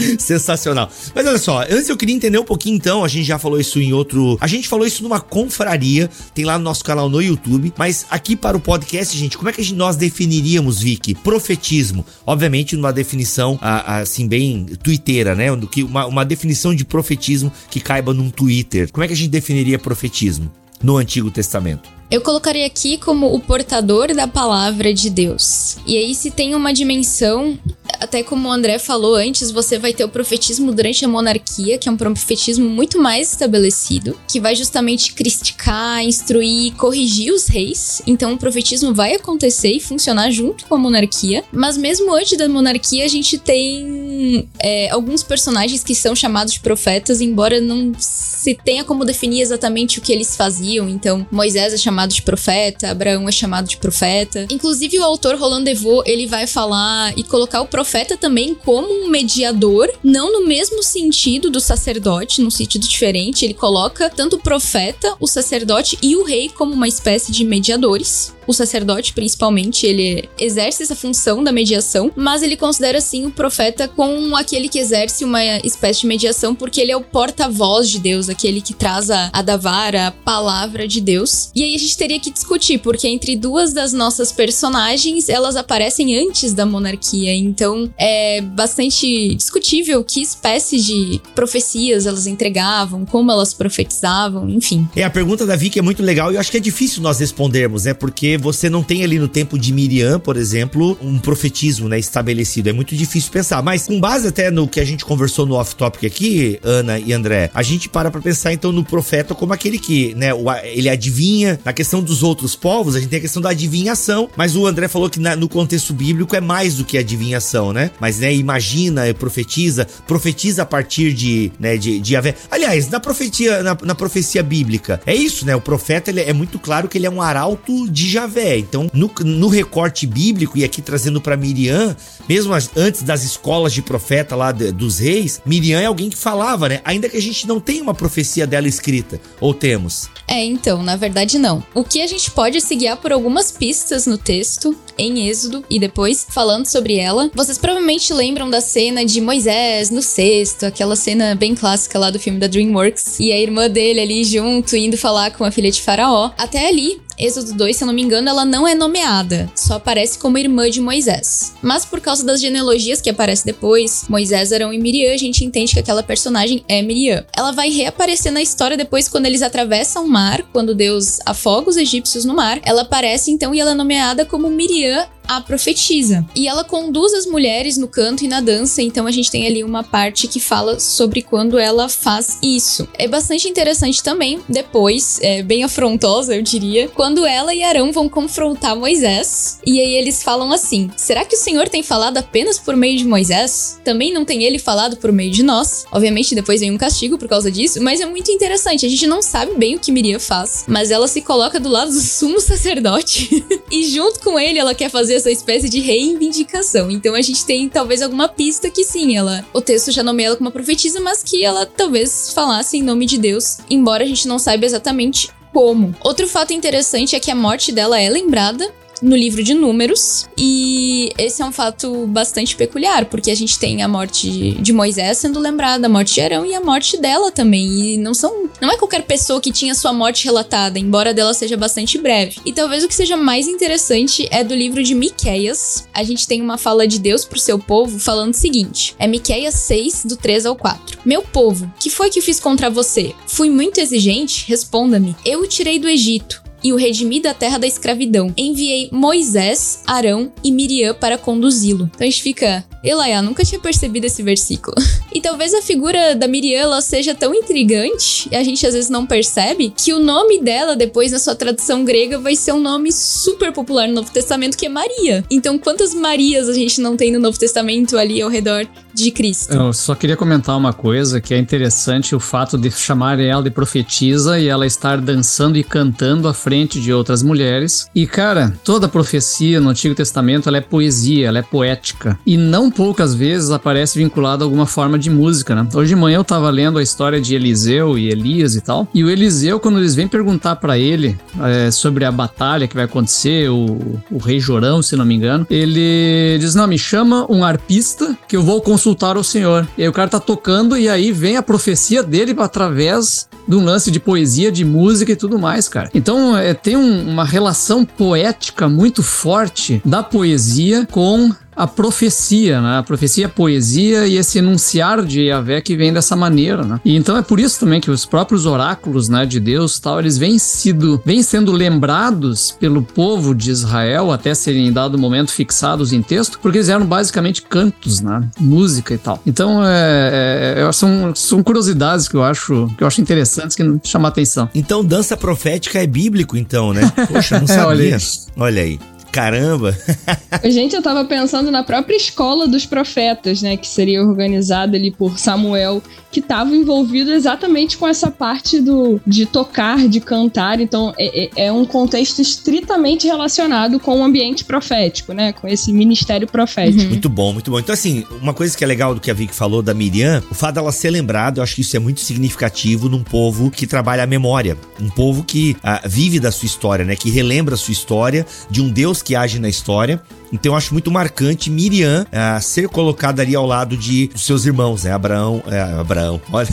Sensacional. Mas olha só, antes eu queria entender um pouquinho então, a gente já falou isso em outro. A gente falou isso numa confraria, tem lá no nosso canal no YouTube, mas aqui para o podcast, gente, como é que nós definiríamos, Vicky, profetismo? Obviamente, numa definição assim, bem twitteira, né? Do que uma, uma definição de profetismo que caiba num Twitter. Como é que a gente definiria profetismo no Antigo Testamento? Eu colocaria aqui como o portador da palavra de Deus. E aí, se tem uma dimensão, até como o André falou antes, você vai ter o profetismo durante a monarquia, que é um profetismo muito mais estabelecido, que vai justamente criticar, instruir, corrigir os reis. Então, o profetismo vai acontecer e funcionar junto com a monarquia. Mas mesmo antes da monarquia, a gente tem é, alguns personagens que são chamados de profetas, embora não se tenha como definir exatamente o que eles faziam. Então, Moisés é chamado chamado de profeta, Abraão é chamado de profeta. Inclusive, o autor Roland Devaux, ele vai falar e colocar o profeta também como um mediador, não no mesmo sentido do sacerdote, num sentido diferente. Ele coloca tanto o profeta, o sacerdote e o rei como uma espécie de mediadores o sacerdote, principalmente, ele exerce essa função da mediação, mas ele considera assim o profeta como aquele que exerce uma espécie de mediação, porque ele é o porta-voz de Deus, aquele que traz a, a davara, a palavra de Deus. E aí a gente teria que discutir, porque entre duas das nossas personagens, elas aparecem antes da monarquia, então é bastante discutível que espécie de profecias elas entregavam, como elas profetizavam, enfim. É, a pergunta da Vicky é muito legal e eu acho que é difícil nós respondermos, né? Porque você não tem ali no tempo de Miriam, por exemplo, um profetismo, né, estabelecido. É muito difícil pensar. Mas com base até no que a gente conversou no off-topic aqui, Ana e André, a gente para pra pensar então no profeta como aquele que, né, ele adivinha. Na questão dos outros povos, a gente tem a questão da adivinhação, mas o André falou que na, no contexto bíblico é mais do que adivinhação, né? Mas, né, imagina, profetiza, profetiza a partir de, né, de, de. Aliás, na profecia, na, na profecia bíblica, é isso, né? O profeta, ele é muito claro que ele é um arauto de Javé Javé. Então, no, no recorte bíblico, e aqui trazendo para Miriam, mesmo as, antes das escolas de profeta lá de, dos reis, Miriam é alguém que falava, né? Ainda que a gente não tenha uma profecia dela escrita. Ou temos? É, então, na verdade não. O que a gente pode é se guiar por algumas pistas no texto, em Êxodo, e depois falando sobre ela. Vocês provavelmente lembram da cena de Moisés no cesto, aquela cena bem clássica lá do filme da DreamWorks, e a irmã dele ali junto, indo falar com a filha de Faraó. Até ali, Êxodo 2, se eu não me engano, ela não é nomeada, só aparece como irmã de Moisés. Mas por causa das genealogias que aparecem depois, Moisés, Arão e Miriam, a gente entende que aquela personagem é Miriam. Ela vai reaparecer na história depois quando eles atravessam o mar, quando Deus afoga os egípcios no mar. Ela aparece então e ela é nomeada como Miriam a profetisa. E ela conduz as mulheres no canto e na dança, então a gente tem ali uma parte que fala sobre quando ela faz isso. É bastante interessante também, depois, é bem afrontosa, eu diria, quando ela e Arão vão confrontar Moisés, e aí eles falam assim: será que o Senhor tem falado apenas por meio de Moisés? Também não tem ele falado por meio de nós? Obviamente, depois vem um castigo por causa disso, mas é muito interessante. A gente não sabe bem o que Miriam faz, mas ela se coloca do lado do sumo sacerdote e junto com ele ela quer fazer essa espécie de reivindicação. Então a gente tem talvez alguma pista que sim, ela. O texto já nomeia ela como uma profetisa, mas que ela talvez falasse em nome de Deus, embora a gente não saiba exatamente como. Outro fato interessante é que a morte dela é lembrada no livro de Números. E esse é um fato bastante peculiar, porque a gente tem a morte de Moisés sendo lembrada, a morte de Arão e a morte dela também. E não são. Não é qualquer pessoa que tinha sua morte relatada, embora dela seja bastante breve. E talvez o que seja mais interessante é do livro de Miqueias. A gente tem uma fala de Deus pro seu povo falando o seguinte: é Miqueias 6, do 3 ao 4. Meu povo, que foi que fiz contra você? Fui muito exigente? Responda-me. Eu o tirei do Egito e o redimi da terra da escravidão. Enviei Moisés, Arão e Miriam para conduzi-lo. Então a gente fica, Elaia, nunca tinha percebido esse versículo. e talvez a figura da Miriam ela seja tão intrigante, e a gente às vezes não percebe, que o nome dela, depois na sua tradução grega, vai ser um nome super popular no Novo Testamento, que é Maria. Então quantas Marias a gente não tem no Novo Testamento ali ao redor de Cristo? Eu só queria comentar uma coisa que é interessante o fato de chamar ela de profetisa e ela estar dançando e cantando à frente de outras mulheres. E cara, toda profecia no Antigo Testamento ela é poesia, ela é poética. E não poucas vezes aparece vinculada a alguma forma de música, né? Hoje de manhã eu tava lendo a história de Eliseu e Elias e tal. E o Eliseu, quando eles vêm perguntar para ele é, sobre a batalha que vai acontecer, o, o rei Jorão, se não me engano, ele diz: Não, me chama um arpista que eu vou consultar o senhor. E aí o cara tá tocando e aí vem a profecia dele através de um lance de poesia, de música e tudo mais, cara. Então é, tem um, uma relação poética muito forte da poesia com a profecia, né? A profecia é poesia e esse enunciar de Yahvé que vem dessa maneira, né? E então é por isso também que os próprios oráculos, né, de Deus tal, eles vêm, sido, vêm sendo lembrados pelo povo de Israel até serem em dado momento fixados em texto, porque eles eram basicamente cantos, né? Música e tal. Então é, é, é são, são curiosidades que eu acho que eu acho interessantes que chamam atenção. Então dança profética é bíblico, então, né? Poxa, não sabia. Olha aí. Olha aí. Caramba! Gente, eu tava pensando na própria escola dos profetas, né? Que seria organizada ali por Samuel, que estava envolvido exatamente com essa parte do de tocar, de cantar. Então, é, é, é, um contexto estritamente relacionado com o ambiente profético, né? Com esse ministério profético. Uhum. Muito bom, muito bom. Então, assim, uma coisa que é legal do que a Vicky falou da Miriam, o fato dela ser lembrada, eu acho que isso é muito significativo num povo que trabalha a memória. Um povo que ah, vive da sua história, né? Que relembra a sua história de um Deus que age na história. Então eu acho muito marcante Miriam uh, ser colocada ali ao lado de seus irmãos, né? Abraão, é, Abraão, olha,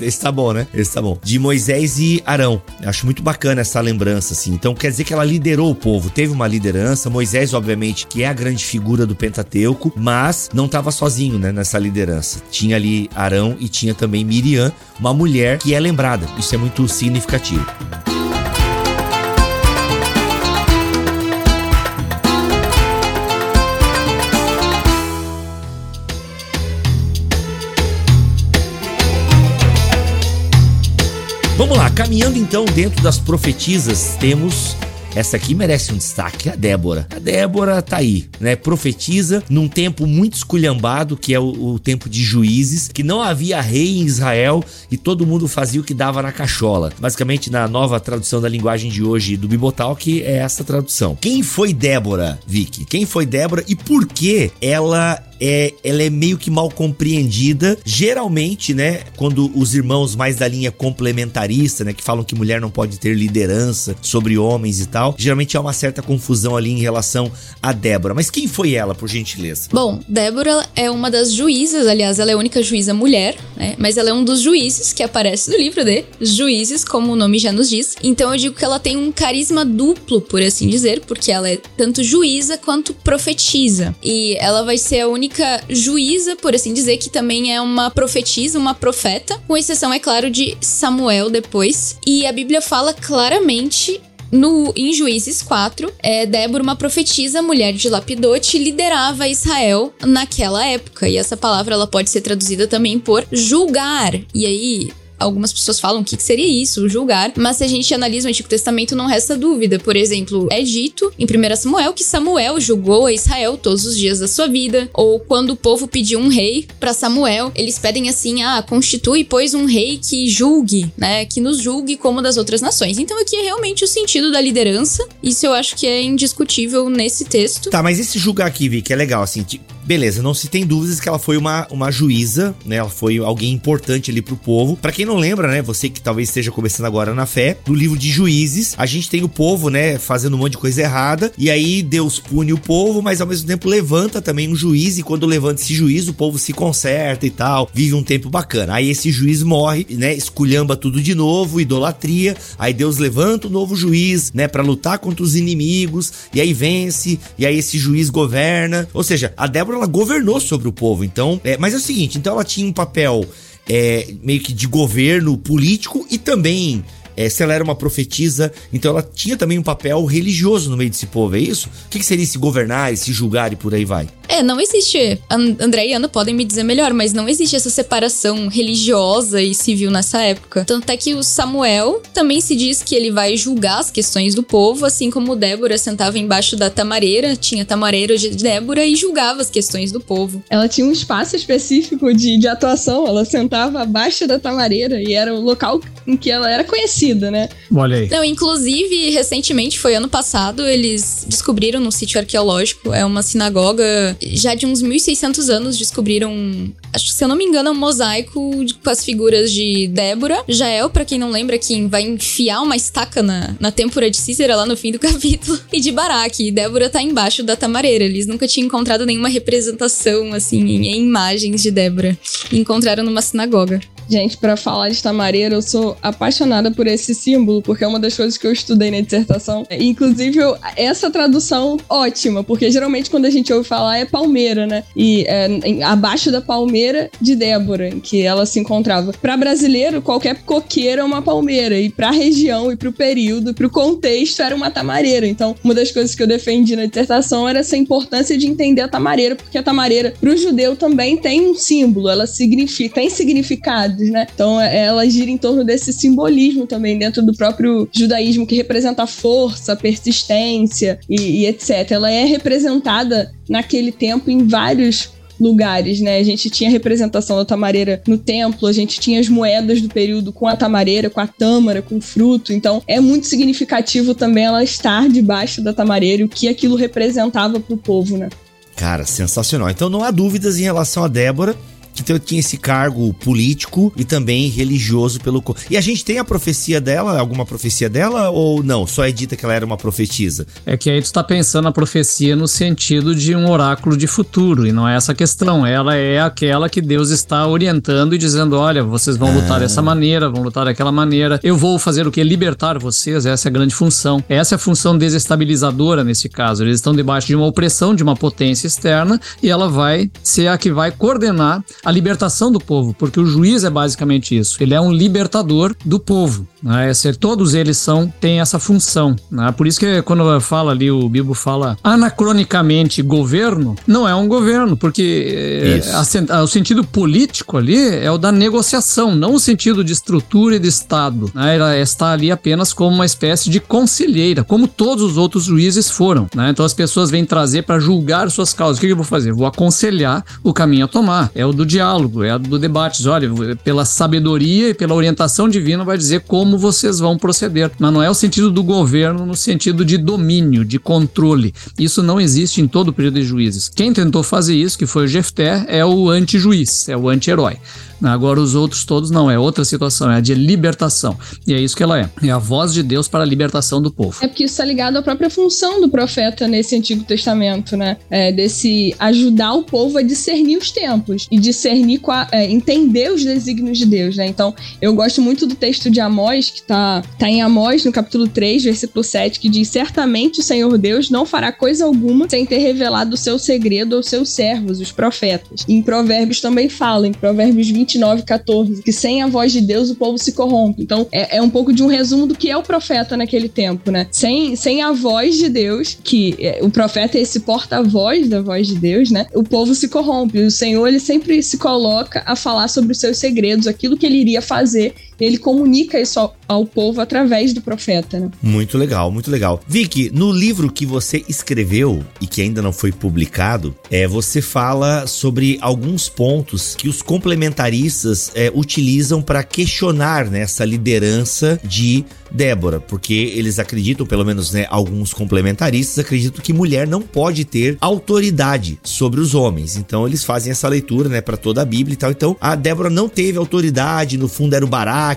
esse tá bom, né? Esse tá bom. De Moisés e Arão. Eu acho muito bacana essa lembrança, assim. Então quer dizer que ela liderou o povo, teve uma liderança. Moisés, obviamente, que é a grande figura do Pentateuco, mas não estava sozinho, né? Nessa liderança. Tinha ali Arão e tinha também Miriam, uma mulher que é lembrada. Isso é muito significativo. Vamos lá, caminhando então dentro das profetisas, temos essa aqui merece um destaque, a Débora. A Débora tá aí, né? Profetiza num tempo muito esculhambado, que é o, o, tempo de juízes, que não havia rei em Israel e todo mundo fazia o que dava na cachola. Basicamente, na nova tradução da linguagem de hoje do Bibotalk, é essa tradução. Quem foi Débora, Vicky? Quem foi Débora e por que ela é, ela é meio que mal compreendida. Geralmente, né, quando os irmãos mais da linha complementarista, né, que falam que mulher não pode ter liderança sobre homens e tal, geralmente há uma certa confusão ali em relação a Débora. Mas quem foi ela, por gentileza? Bom, Débora é uma das juízas, aliás, ela é a única juíza mulher, né, mas ela é um dos juízes que aparece no livro de Juízes, como o nome já nos diz. Então eu digo que ela tem um carisma duplo, por assim dizer, porque ela é tanto juíza quanto profetiza. E ela vai ser a única juíza, por assim dizer, que também é uma profetisa, uma profeta, com exceção, é claro, de Samuel depois. E a Bíblia fala claramente no, em Juízes 4, é, Débora, uma profetisa, mulher de Lapidote, liderava Israel naquela época. E essa palavra ela pode ser traduzida também por julgar. E aí, algumas pessoas falam o que, que seria isso, julgar, mas se a gente analisa o Antigo Testamento, não resta dúvida. Por exemplo, é dito em 1 Samuel que Samuel julgou a Israel todos os dias da sua vida, ou quando o povo pediu um rei para Samuel, eles pedem assim: ah, constitui, pois, um rei que julgue, né? Que nos julgue como das outras nações. Então aqui é realmente o sentido da liderança. Isso eu acho que é indiscutível nesse texto. Tá, mas esse julgar aqui, Vi, que é legal, assim, beleza, não se tem dúvidas que ela foi uma, uma juíza, né? Ela foi alguém importante ali pro povo. Para quem não lembra, né? Você que talvez esteja começando agora na fé, no livro de Juízes, a gente tem o povo, né? Fazendo um monte de coisa errada. E aí Deus pune o povo, mas ao mesmo tempo levanta também um juiz. E quando levanta esse juiz, o povo se conserta e tal. Vive um tempo bacana. Aí esse juiz morre, né? Esculhamba tudo de novo, idolatria. Aí Deus levanta um novo juiz, né? Para lutar contra os inimigos. E aí vence. E aí esse juiz governa. Ou seja, a Débora ela governou sobre o povo. Então, é, mas é o seguinte, então ela tinha um papel é, meio que de governo político e também é, se ela era uma profetisa, então ela tinha também um papel religioso no meio desse povo, é isso? O que, que seria se governar, se julgar e por aí vai? É, não existe. André e Ana podem me dizer melhor, mas não existe essa separação religiosa e civil nessa época. Tanto é que o Samuel também se diz que ele vai julgar as questões do povo, assim como Débora sentava embaixo da tamareira, tinha tamareira de Débora e julgava as questões do povo. Ela tinha um espaço específico de, de atuação, ela sentava abaixo da tamareira e era o local em que ela era conhecida, né? Olha aí. Não, inclusive, recentemente, foi ano passado, eles descobriram no sítio arqueológico, é uma sinagoga já de uns 1600 anos descobriram, acho que se eu não me engano, é um mosaico de, com as figuras de Débora, Jael, para quem não lembra, quem vai enfiar uma estaca na, na têmpora de Cícera lá no fim do capítulo, e de Baraque. Débora tá embaixo da tamareira. Eles nunca tinham encontrado nenhuma representação, assim, em, em imagens de Débora. E encontraram numa sinagoga. Gente, para falar de tamareira, eu sou apaixonada por esse símbolo, porque é uma das coisas que eu estudei na dissertação. Inclusive, eu, essa tradução ótima, porque geralmente quando a gente ouve falar é palmeira, né? E é, abaixo da palmeira de Débora, em que ela se encontrava. Para brasileiro, qualquer coqueira é uma palmeira, e para a região, e para o período, e para o contexto, era uma tamareira. Então, uma das coisas que eu defendi na dissertação era essa importância de entender a tamareira, porque a tamareira, para o judeu, também tem um símbolo, ela significa, tem significado né? Então é, ela gira em torno desse simbolismo também dentro do próprio judaísmo que representa a força, a persistência e, e etc. Ela é representada naquele tempo em vários lugares, né? A gente tinha representação da tamareira no templo, a gente tinha as moedas do período com a tamareira, com a tâmara, com o fruto. Então é muito significativo também ela estar debaixo da tamareira o que aquilo representava para o povo, né? Cara, sensacional. Então não há dúvidas em relação a Débora que tinha esse cargo político e também religioso pelo. E a gente tem a profecia dela, alguma profecia dela ou não? Só é dita que ela era uma profetisa? É que aí tu tá pensando a profecia no sentido de um oráculo de futuro, e não é essa questão. Ela é aquela que Deus está orientando e dizendo: olha, vocês vão lutar ah. dessa maneira, vão lutar daquela maneira, eu vou fazer o que? Libertar vocês, essa é a grande função. Essa é a função desestabilizadora nesse caso. Eles estão debaixo de uma opressão de uma potência externa e ela vai ser a que vai coordenar a libertação do povo, porque o juiz é basicamente isso. Ele é um libertador do povo. Né? Todos eles são têm essa função. Né? Por isso que quando fala ali, o Bibo fala anacronicamente governo, não é um governo, porque a, a, o sentido político ali é o da negociação, não o sentido de estrutura e de Estado. Né? Ela está ali apenas como uma espécie de conselheira, como todos os outros juízes foram. Né? Então as pessoas vêm trazer para julgar suas causas. O que eu vou fazer? Vou aconselhar o caminho a tomar. É o do diálogo, é o do debate. Olha, pela sabedoria e pela orientação divina vai dizer como como vocês vão proceder. Mas não é o sentido do governo no sentido de domínio, de controle. Isso não existe em todo o período de juízes. Quem tentou fazer isso, que foi o Jefté, é o anti-juiz, é o anti-herói. Agora os outros todos não, é outra situação, é a de libertação. E é isso que ela é. É a voz de Deus para a libertação do povo. É porque isso está ligado à própria função do profeta nesse Antigo Testamento, né? É desse ajudar o povo a discernir os tempos e discernir, é, entender os desígnios de Deus, né? Então, eu gosto muito do texto de Amós, que está tá em Amós, no capítulo 3, versículo 7, que diz: Certamente o Senhor Deus não fará coisa alguma sem ter revelado o seu segredo aos seus servos, os profetas. E em Provérbios também fala, em Provérbios 20 29, 14, que sem a voz de Deus o povo se corrompe. Então é, é um pouco de um resumo do que é o profeta naquele tempo, né? Sem, sem a voz de Deus, que é, o profeta é esse porta-voz da voz de Deus, né? O povo se corrompe. O Senhor, ele sempre se coloca a falar sobre os seus segredos, aquilo que ele iria fazer ele comunica isso ao, ao, povo através do profeta, né? Muito legal, muito legal. Vicky, no livro que você escreveu e que ainda não foi publicado, é, você fala sobre alguns pontos que os complementaristas é, utilizam para questionar né, essa liderança de Débora, porque eles acreditam, pelo menos né, alguns complementaristas acreditam que mulher não pode ter autoridade sobre os homens. Então eles fazem essa leitura, né, para toda a Bíblia e tal. Então a Débora não teve autoridade, no fundo era o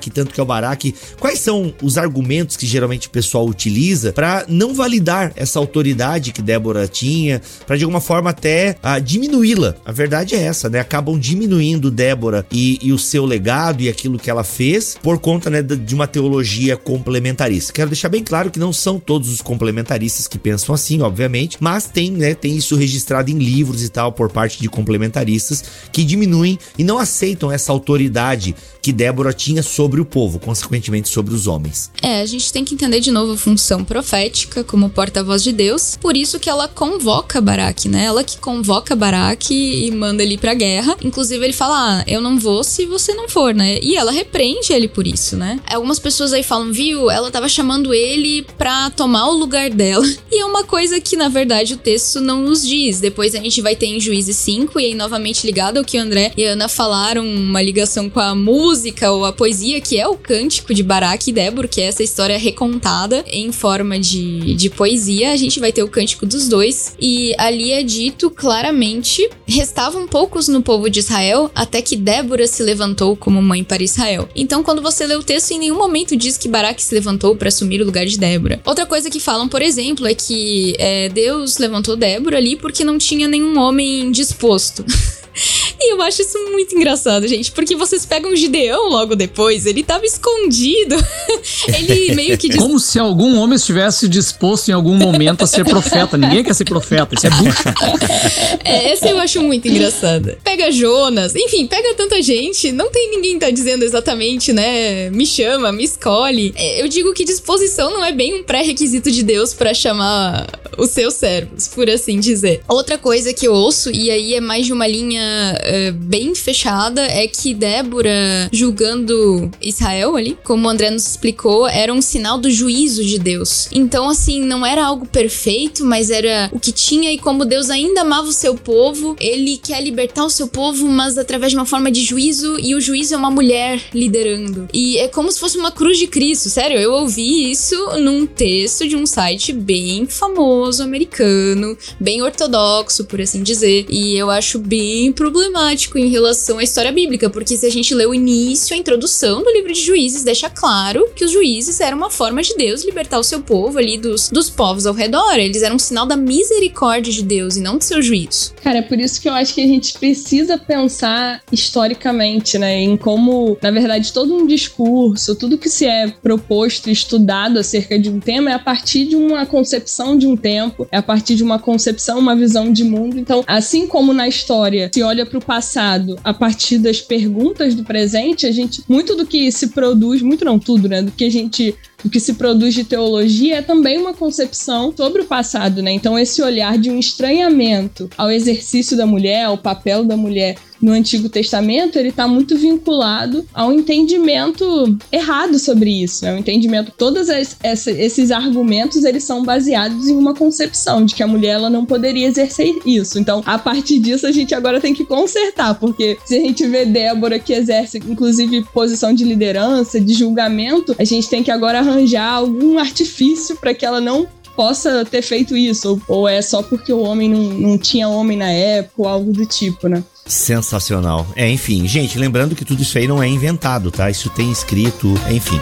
Tanto que é o Baraque. Quais são os argumentos que geralmente o pessoal utiliza para não validar essa autoridade que Débora tinha, para de alguma forma até ah, diminuí-la? A verdade é essa, né? Acabam diminuindo Débora e, e, o seu legado e aquilo que ela fez por conta né, de uma teologia complementarista. Quero deixar bem claro que não são todos os complementaristas que pensam assim, obviamente, mas tem, né, tem isso registrado em livros e tal por parte de complementaristas que diminuem e não aceitam essa autoridade que Débora tinha sobre o povo, consequentemente sobre os homens. É, a gente tem que entender de novo a função profética como porta-voz de Deus, por isso que ela convoca Baraque, né? Ela que convoca Baraque e manda ele pra guerra. Inclusive ele fala: "Ah, eu não vou se você não for", né? E ela repreende ele por isso, né? Algumas pessoas aí falam: "Viu, ela tava chamando ele pra tomar o lugar dela". E é uma coisa que na verdade o texto não nos diz. Depois a gente vai ter em Juízes 5 e aí novamente ligado ao que o André e a Ana falaram, uma ligação com a música música ou a poesia poesia, que é o Cântico de Barak e Débora, que é essa história recontada em forma de, de poesia. A gente vai ter o Cântico dos dois. E ali é dito claramente: restavam poucos no povo de Israel até que Débora se levantou como mãe para Israel. Então, quando você lê o texto, em nenhum momento diz que Barak se levantou para assumir o lugar de Débora. Outra coisa que falam, por exemplo, é que é, Deus levantou Débora ali porque não tinha nenhum homem disposto. E eu acho isso muito engraçado, gente, porque vocês pegam o Gideão logo depois, ele tava escondido. ele meio que. Diz... Como se algum homem estivesse disposto em algum momento a ser profeta. Ninguém quer ser profeta, isso é bucha. é, essa eu acho muito engraçada. Pega Jonas, enfim, pega tanta gente, não tem ninguém tá dizendo exatamente, né? Me chama, me escolhe. É, eu digo que disposição não é bem um pré-requisito de Deus para chamar os seus servos, por assim dizer. Outra coisa que eu ouço, e aí é mais de uma linha uh, bem fechada, é que Débora julgando Israel ali, como o André nos explicou, era um sinal do juízo de Deus. Então, assim, não era algo perfeito, mas era o que tinha e como Deus ainda amava o seu povo, ele quer libertar o seu povo, mas através de uma forma de juízo, e o juízo é uma mulher liderando. E é como se fosse uma cruz de Cristo, sério, eu ouvi isso num texto de um site bem famoso americano, bem ortodoxo, por assim dizer. E eu acho bem problemático em relação à história bíblica, porque se a gente lê o início, a introdução do livro de Juízes deixa claro que os juízes eram uma forma de Deus libertar o seu povo ali dos, dos povos ao redor. Eles eram um sinal da misericórdia de Deus e não do seu juízo. Cara, é por isso que eu acho que a gente precisa pensar historicamente, né, em como, na verdade, todo um discurso, tudo que se é proposto, estudado acerca de um tema é a partir de uma concepção de um tempo, é a partir de uma concepção, uma visão de mundo. Então, assim como na história se olha para o passado a partir das perguntas do presente, a gente muito do que se produz, muito não tudo, né, do que a gente o que se produz de teologia é também uma concepção sobre o passado, né? Então, esse olhar de um estranhamento ao exercício da mulher, ao papel da mulher no Antigo Testamento, ele está muito vinculado ao entendimento errado sobre isso, né? O entendimento, todos esses argumentos, eles são baseados em uma concepção de que a mulher ela não poderia exercer isso. Então, a partir disso, a gente agora tem que consertar, porque se a gente vê Débora que exerce, inclusive, posição de liderança, de julgamento, a gente tem que agora arranjar algum artifício para que ela não possa ter feito isso, ou, ou, é só porque o homem não, não tinha homem na época, ou algo do tipo, né? Sensacional. É, enfim, gente, lembrando que tudo isso aí não é inventado, tá? Isso tem escrito, enfim.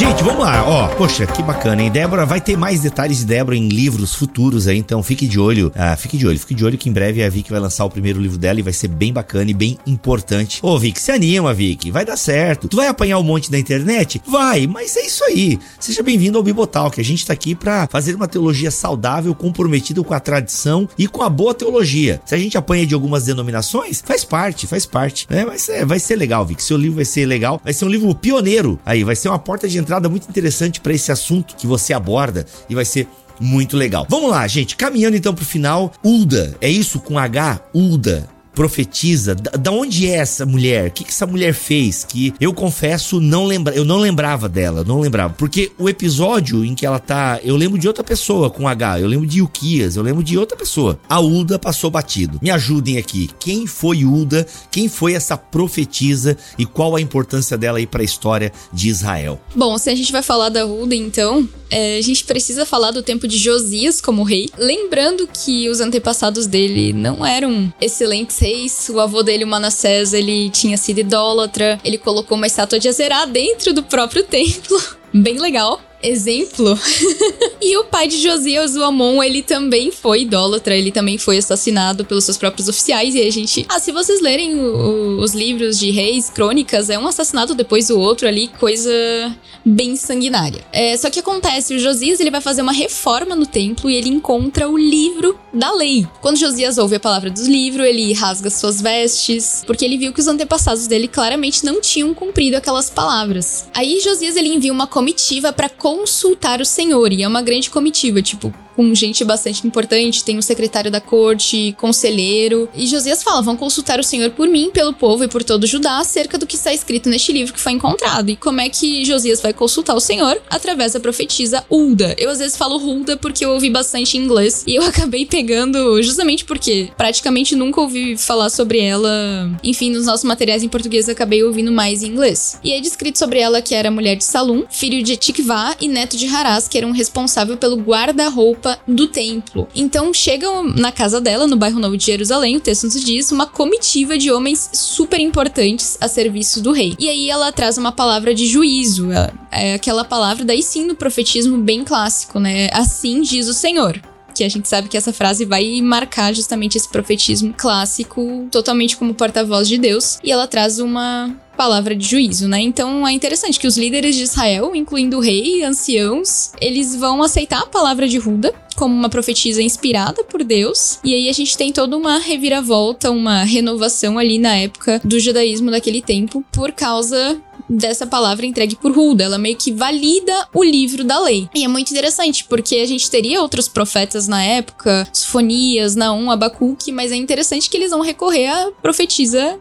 Gente, vamos lá, ó. Poxa, que bacana, hein? Débora, vai ter mais detalhes de Débora em livros futuros aí, então fique de olho. Ah, fique de olho, fique de olho que em breve a Vicky vai lançar o primeiro livro dela e vai ser bem bacana e bem importante. Ô, Vicky, se anima, Vicky, vai dar certo. Tu vai apanhar um monte da internet? Vai, mas é isso aí. Seja bem-vindo ao Bibotal, que a gente tá aqui para fazer uma teologia saudável, comprometida com a tradição e com a boa teologia. Se a gente apanha de algumas denominações, faz parte, faz parte. Né? Mas é, vai ser legal, Vicky. Seu livro vai ser legal, vai ser um livro pioneiro aí, vai ser uma porta de entrada entrada muito interessante para esse assunto que você aborda e vai ser muito legal. Vamos lá, gente, caminhando então pro final. Ulda, é isso com H? Ulda profetiza. Da, da, onde é essa mulher? O que, que essa mulher fez? Que eu confesso, não lembra, eu não lembrava dela, não lembrava. Porque o episódio em que ela tá. Eu lembro de outra pessoa com H, eu lembro de Uquias, eu lembro de outra pessoa. A Ulda passou batido. Me ajudem aqui. Quem foi Ulda? Quem foi essa profetisa? E qual a importância dela aí para a história de Israel? Bom, se a gente vai falar da Ulda, então, é, a gente precisa falar do tempo de Josias como rei. Lembrando que os antepassados dele não eram excelentes reis. O avô dele, Manassés, ele tinha sido idólatra. Ele colocou uma estátua de Azerá dentro do próprio templo. Bem legal exemplo. e o pai de Josias, o Amon, ele também foi idólatra, ele também foi assassinado pelos seus próprios oficiais. E a gente. Ah, se vocês lerem o, os livros de reis, crônicas, é um assassinato depois do outro ali, coisa bem sanguinária. É, só que acontece, o Josias ele vai fazer uma reforma no templo e ele encontra o livro da lei. Quando Josias ouve a palavra do livro, ele rasga suas vestes, porque ele viu que os antepassados dele claramente não tinham cumprido aquelas palavras. Aí Josias ele envia uma comitiva para consultar o Senhor, e é uma grande comitiva, tipo, com gente bastante importante, tem o secretário da corte, conselheiro. E Josias fala: vão consultar o Senhor por mim, pelo povo e por todo Judá acerca do que está escrito neste livro que foi encontrado. E como é que Josias vai consultar o Senhor? Através da profetisa Hulda. Eu às vezes falo Hulda porque eu ouvi bastante em inglês e eu acabei pegando justamente porque praticamente nunca ouvi falar sobre ela. Enfim, nos nossos materiais em português eu acabei ouvindo mais em inglês. E é descrito sobre ela que era mulher de Salum, filho de Tikvá e neto de Haras, que era um responsável pelo guarda-roupa do templo. Então chegam na casa dela, no bairro Novo de Jerusalém, o texto nos diz, uma comitiva de homens super importantes a serviço do rei. E aí ela traz uma palavra de juízo, é aquela palavra daí sim no profetismo bem clássico, né? Assim diz o Senhor que a gente sabe que essa frase vai marcar justamente esse profetismo clássico, totalmente como porta-voz de Deus, e ela traz uma palavra de juízo, né? Então é interessante que os líderes de Israel, incluindo o rei, anciãos, eles vão aceitar a palavra de Ruda como uma profetisa inspirada por Deus. E aí a gente tem toda uma reviravolta, uma renovação ali na época do judaísmo daquele tempo por causa dessa palavra entregue por Hulda. Ela meio que valida o livro da lei. E é muito interessante, porque a gente teria outros profetas na época, Sofonias, Naum, Abacuque, mas é interessante que eles vão recorrer à profetisa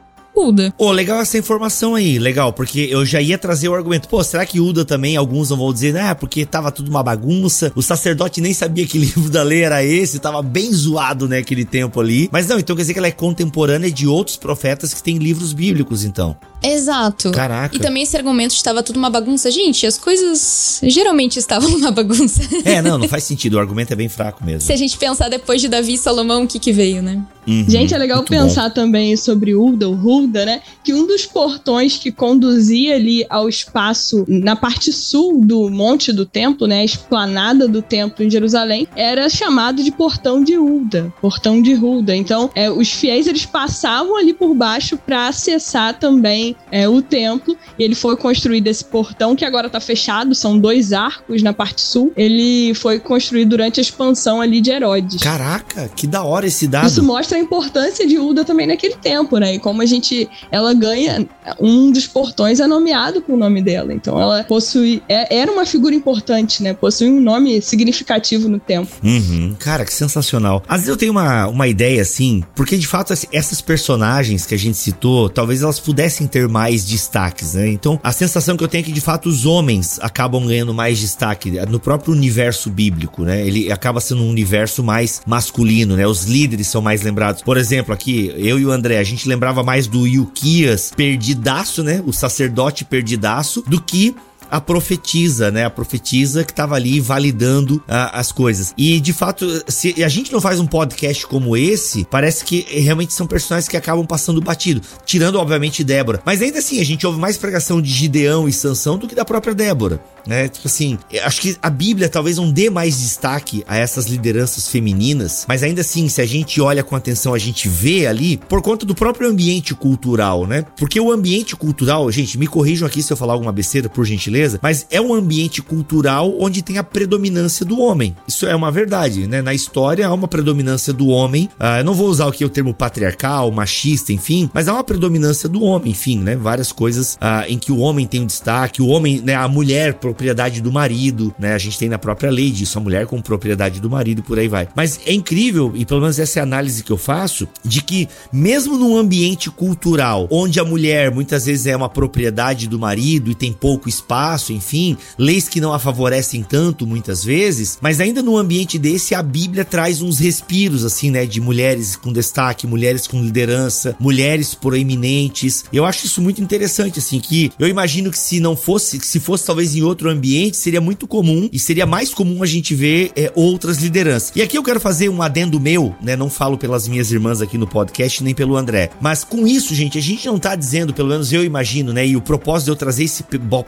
Uda. Ô, oh, legal essa informação aí, legal, porque eu já ia trazer o argumento. Pô, será que Uda também, alguns não vão dizer, ah, porque tava tudo uma bagunça, o sacerdote nem sabia que livro da lei era esse, tava bem zoado, né, aquele tempo ali. Mas não, então quer dizer que ela é contemporânea de outros profetas que têm livros bíblicos, então. Exato. Caraca. E também esse argumento de estava tudo uma bagunça. Gente, as coisas geralmente estavam uma bagunça. É, não, não faz sentido. O argumento é bem fraco mesmo. Se a gente pensar depois de Davi e Salomão, o que que veio, né? Uhum, gente, é legal pensar bom. também sobre Ulda, o Hulda, né? Que um dos portões que conduzia ali ao espaço na parte sul do Monte do Templo, né? A esplanada do templo em Jerusalém, era chamado de portão de Ulda, portão de Hulda. Então, é, os fiéis eles passavam ali por baixo para acessar também é, o templo. Ele foi construído esse portão que agora está fechado, são dois arcos na parte sul. Ele foi construído durante a expansão ali de Herodes. Caraca, que da hora esse dado. Isso mostra a importância de Uda também naquele tempo, né? E como a gente, ela ganha um dos portões é nomeado com o nome dela. Então ela possui, é, era uma figura importante, né? Possui um nome significativo no tempo. Uhum. Cara, que sensacional. Às vezes eu tenho uma, uma ideia assim, porque de fato essas personagens que a gente citou, talvez elas pudessem ter ter mais destaques, né? Então, a sensação que eu tenho é que de fato os homens acabam ganhando mais destaque no próprio universo bíblico, né? Ele acaba sendo um universo mais masculino, né? Os líderes são mais lembrados. Por exemplo, aqui, eu e o André, a gente lembrava mais do Ilquias perdidaço, né? O sacerdote perdidaço, do que a profetisa, né? A profetisa que estava ali validando uh, as coisas. E de fato, se a gente não faz um podcast como esse, parece que realmente são personagens que acabam passando batido, tirando obviamente Débora. Mas ainda assim, a gente ouve mais pregação de Gideão e Sansão do que da própria Débora, né? Tipo assim, acho que a Bíblia talvez não dê mais destaque a essas lideranças femininas, mas ainda assim, se a gente olha com atenção, a gente vê ali por conta do próprio ambiente cultural, né? Porque o ambiente cultural, gente, me corrijam aqui se eu falar alguma besteira, por gentileza beleza? Mas é um ambiente cultural onde tem a predominância do homem. Isso é uma verdade, né? Na história há uma predominância do homem. Uh, eu não vou usar aqui o termo patriarcal, machista, enfim, mas há uma predominância do homem, enfim, né? Várias coisas uh, em que o homem tem um destaque, o homem, né? A mulher, propriedade do marido, né? A gente tem na própria lei disso, a mulher com propriedade do marido, por aí vai. Mas é incrível, e pelo menos essa é a análise que eu faço, de que mesmo num ambiente cultural onde a mulher muitas vezes é uma propriedade do marido e tem pouco espaço, espaço, enfim, leis que não a favorecem tanto muitas vezes, mas ainda no ambiente desse a Bíblia traz uns respiros assim, né, de mulheres com destaque, mulheres com liderança, mulheres proeminentes. Eu acho isso muito interessante assim, que eu imagino que se não fosse, se fosse talvez em outro ambiente, seria muito comum e seria mais comum a gente ver é, outras lideranças. E aqui eu quero fazer um adendo meu, né, não falo pelas minhas irmãs aqui no podcast nem pelo André, mas com isso, gente, a gente não tá dizendo, pelo menos eu imagino, né, e o propósito de eu trazer esse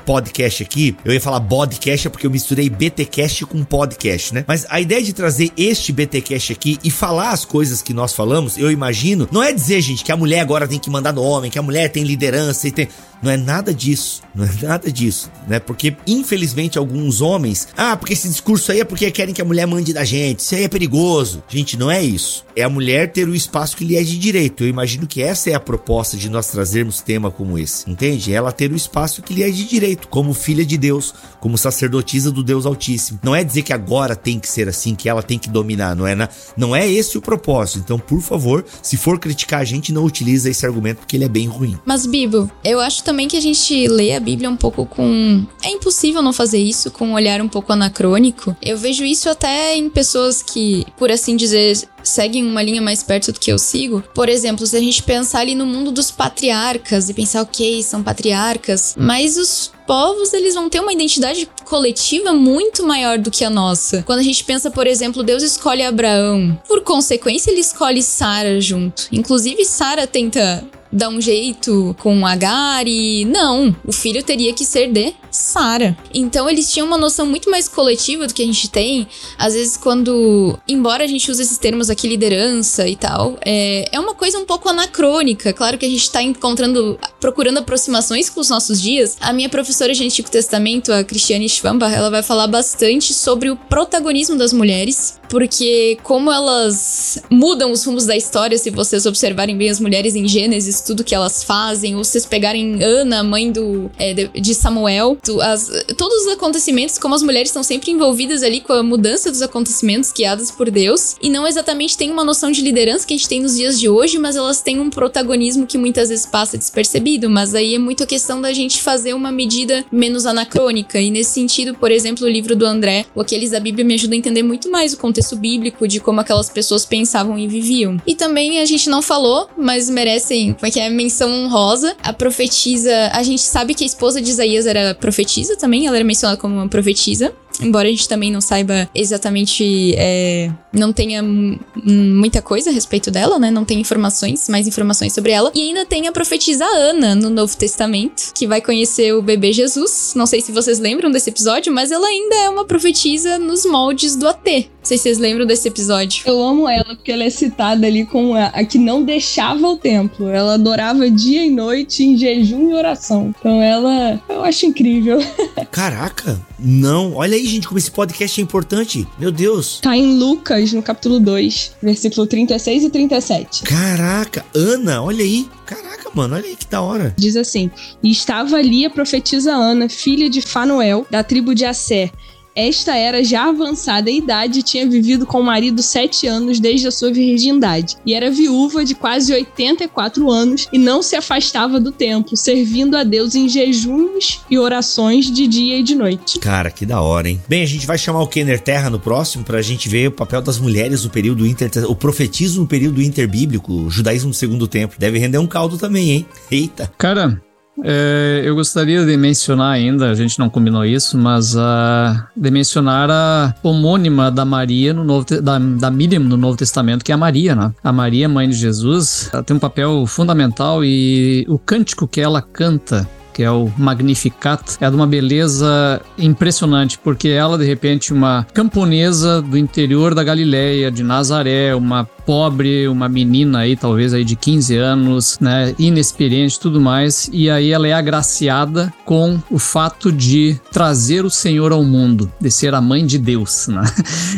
podcast aqui, eu ia falar podcast porque eu misturei BTcast com podcast, né? Mas a ideia de trazer este BTcast aqui e falar as coisas que nós falamos, eu imagino, não é dizer, gente, que a mulher agora tem que mandar no homem, que a mulher tem liderança e tem. Não é nada disso. Não é nada disso, né? Porque, infelizmente, alguns homens. Ah, porque esse discurso aí é porque querem que a mulher mande da gente. Isso aí é perigoso. Gente, não é isso. É a mulher ter o espaço que lhe é de direito. Eu imagino que essa é a proposta de nós trazermos tema como esse. Entende? Ela ter o espaço que lhe é de direito. Como filha de Deus, como sacerdotisa do Deus Altíssimo. Não é dizer que agora tem que ser assim, que ela tem que dominar, não é, na, não é esse o propósito. Então, por favor, se for criticar a gente, não utiliza esse argumento porque ele é bem ruim. Mas, Bibo, eu acho também que a gente lê a Bíblia um pouco com. É impossível não fazer isso com um olhar um pouco anacrônico. Eu vejo isso até em pessoas que, por assim dizer, seguem uma linha mais perto do que eu sigo. Por exemplo, se a gente pensar ali no mundo dos patriarcas e pensar, ok, são patriarcas, mas os povos eles vão ter uma identidade coletiva muito maior do que a nossa. Quando a gente pensa, por exemplo, Deus escolhe Abraão, por consequência ele escolhe Sara junto. Inclusive Sara tenta dar um jeito com Agar e não, o filho teria que ser de Sara. Então eles tinham uma noção muito mais coletiva do que a gente tem. Às vezes quando, embora a gente use esses termos aqui liderança e tal, é, é uma coisa um pouco anacrônica. Claro que a gente tá encontrando, procurando aproximações com os nossos dias. A minha professora de Antigo Testamento, a Cristiane Schwambach, ela vai falar bastante sobre o protagonismo das mulheres, porque como elas mudam os rumos da história, se vocês observarem bem as mulheres em Gênesis, tudo que elas fazem, ou vocês pegarem Ana, mãe do, é, de Samuel, as, todos os acontecimentos, como as mulheres estão sempre envolvidas ali com a mudança dos acontecimentos guiadas por Deus, e não exatamente tem uma noção de liderança que a gente tem nos dias de hoje, mas elas têm um protagonismo que muitas vezes passa despercebido, mas aí é muito a questão da gente fazer uma medida menos anacrônica, e nesse sentido, por exemplo, o livro do André, o Aqueles da Bíblia me ajuda a entender muito mais o contexto bíblico de como aquelas pessoas pensavam e viviam. E também a gente não falou, mas merecem, que é, menção honrosa, a profetisa, a gente sabe que a esposa de Isaías era profetisa também, ela era mencionada como uma profetisa. Embora a gente também não saiba exatamente, é, não tenha muita coisa a respeito dela, né? Não tem informações, mais informações sobre ela. E ainda tem a profetisa Ana no Novo Testamento, que vai conhecer o bebê Jesus. Não sei se vocês lembram desse episódio, mas ela ainda é uma profetisa nos moldes do AT. Não sei se vocês lembram desse episódio. Eu amo ela porque ela é citada ali como a, a que não deixava o templo. Ela adorava dia e noite em jejum e oração. Então ela, eu acho incrível. Caraca, não. Olha aí, gente, como esse podcast é importante. Meu Deus. Tá em Lucas, no capítulo 2, versículo 36 e 37. Caraca, Ana, olha aí. Caraca, mano, olha aí que da hora. Diz assim: E estava ali a profetisa Ana, filha de Fanuel, da tribo de Assé esta era já avançada em idade e tinha vivido com o marido sete anos desde a sua virgindade. E era viúva de quase 84 anos e não se afastava do templo, servindo a Deus em jejuns e orações de dia e de noite. Cara, que da hora, hein? Bem, a gente vai chamar o Kenner Terra no próximo pra gente ver o papel das mulheres no período inter... o profetismo no período interbíblico, o judaísmo do segundo tempo. Deve render um caldo também, hein? Eita. Cara, é, eu gostaria de mencionar ainda, a gente não combinou isso, mas uh, de mencionar a homônima da Maria no Novo da, da Miriam no Novo Testamento, que é a Maria, né? A Maria, mãe de Jesus, ela tem um papel fundamental e o cântico que ela canta que é o Magnificat, é de uma beleza impressionante, porque ela, de repente, uma camponesa do interior da Galileia, de Nazaré, uma pobre, uma menina aí, talvez aí de 15 anos, né, inexperiente tudo mais, e aí ela é agraciada com o fato de trazer o Senhor ao mundo, de ser a mãe de Deus, né?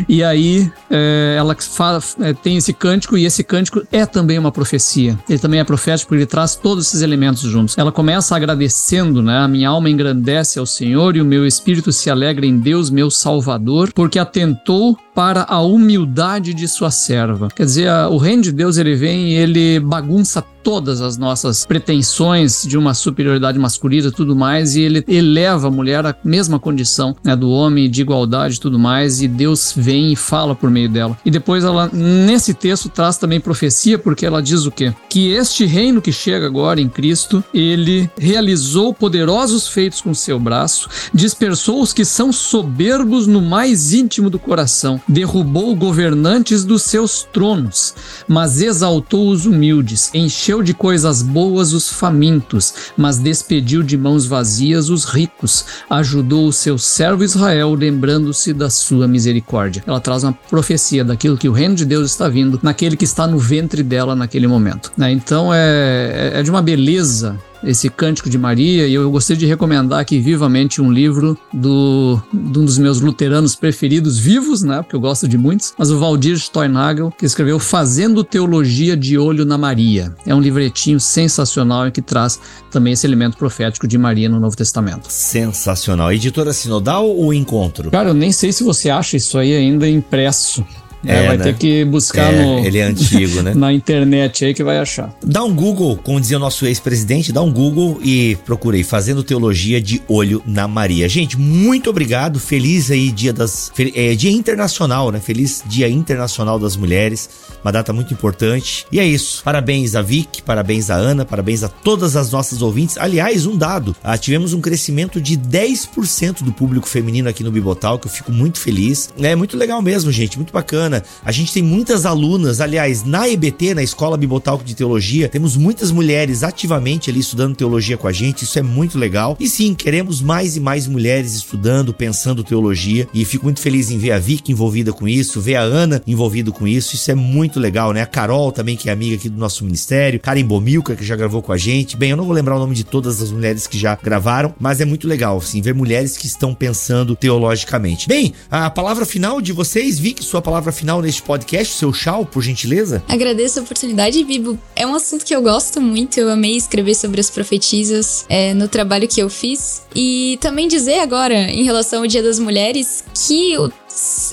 E aí é, ela fala, é, tem esse cântico, e esse cântico é também uma profecia. Ele também é profético porque ele traz todos esses elementos juntos. Ela começa agradecendo, né? A minha alma engrandece ao Senhor e o meu espírito se alegra em Deus, meu Salvador, porque atentou para a humildade de sua serva. Quer dizer, o reino de Deus ele vem e ele bagunça todas as nossas pretensões de uma superioridade masculina e tudo mais, e ele eleva a mulher à mesma condição né, do homem, de igualdade e tudo mais, e Deus vem e fala por meio dela. E depois ela, nesse texto, traz também profecia, porque ela diz o quê? Que este reino que chega agora em Cristo, ele realizou poderosos feitos com seu braço, dispersou os que são soberbos no mais íntimo do coração, derrubou governantes dos seus tronos, mas exaltou os humildes, encheu encheu de coisas boas os famintos, mas despediu de mãos vazias os ricos. Ajudou o seu servo Israel, lembrando-se da sua misericórdia. Ela traz uma profecia daquilo que o reino de Deus está vindo naquele que está no ventre dela naquele momento. Né? Então é, é de uma beleza esse Cântico de Maria, e eu gostaria de recomendar aqui vivamente um livro do, de um dos meus luteranos preferidos vivos, né? Porque eu gosto de muitos, mas o Valdir Steinhagel, que escreveu Fazendo Teologia de Olho na Maria. É um livretinho sensacional e que traz também esse elemento profético de Maria no Novo Testamento. Sensacional. Editora Sinodal ou Encontro? Cara, eu nem sei se você acha isso aí ainda impresso. É, vai né? ter que buscar é, no. Ele é antigo, né? na internet aí que vai achar. Dá um Google, como dizia o nosso ex-presidente, dá um Google e procurei Fazendo Teologia de Olho na Maria. Gente, muito obrigado. Feliz aí Dia das. É, dia Internacional, né? Feliz Dia Internacional das Mulheres. Uma data muito importante. E é isso. Parabéns a Vic, parabéns a Ana, parabéns a todas as nossas ouvintes. Aliás, um dado: ah, tivemos um crescimento de 10% do público feminino aqui no Bibotal, que eu fico muito feliz. É muito legal mesmo, gente. Muito bacana A gente tem muitas alunas, aliás, na EBT, na Escola Bibotalco de Teologia, temos muitas mulheres ativamente ali estudando teologia com a gente. Isso é muito legal. E sim, queremos mais e mais mulheres estudando, pensando teologia. E fico muito feliz em ver a Vicky envolvida com isso, ver a Ana envolvida com isso. Isso é muito legal, né? A Carol também, que é amiga aqui do nosso ministério. Karen Bomilca, que já gravou com a gente. Bem, eu não vou lembrar o nome de todas as mulheres que já gravaram, mas é muito legal, sim, ver mulheres que estão pensando teologicamente. Bem, a palavra final de vocês, Vicky, sua palavra final final neste podcast, seu chau, por gentileza? Agradeço a oportunidade, Bibo. É um assunto que eu gosto muito, eu amei escrever sobre as profetisas é, no trabalho que eu fiz. E também dizer agora, em relação ao Dia das Mulheres, que o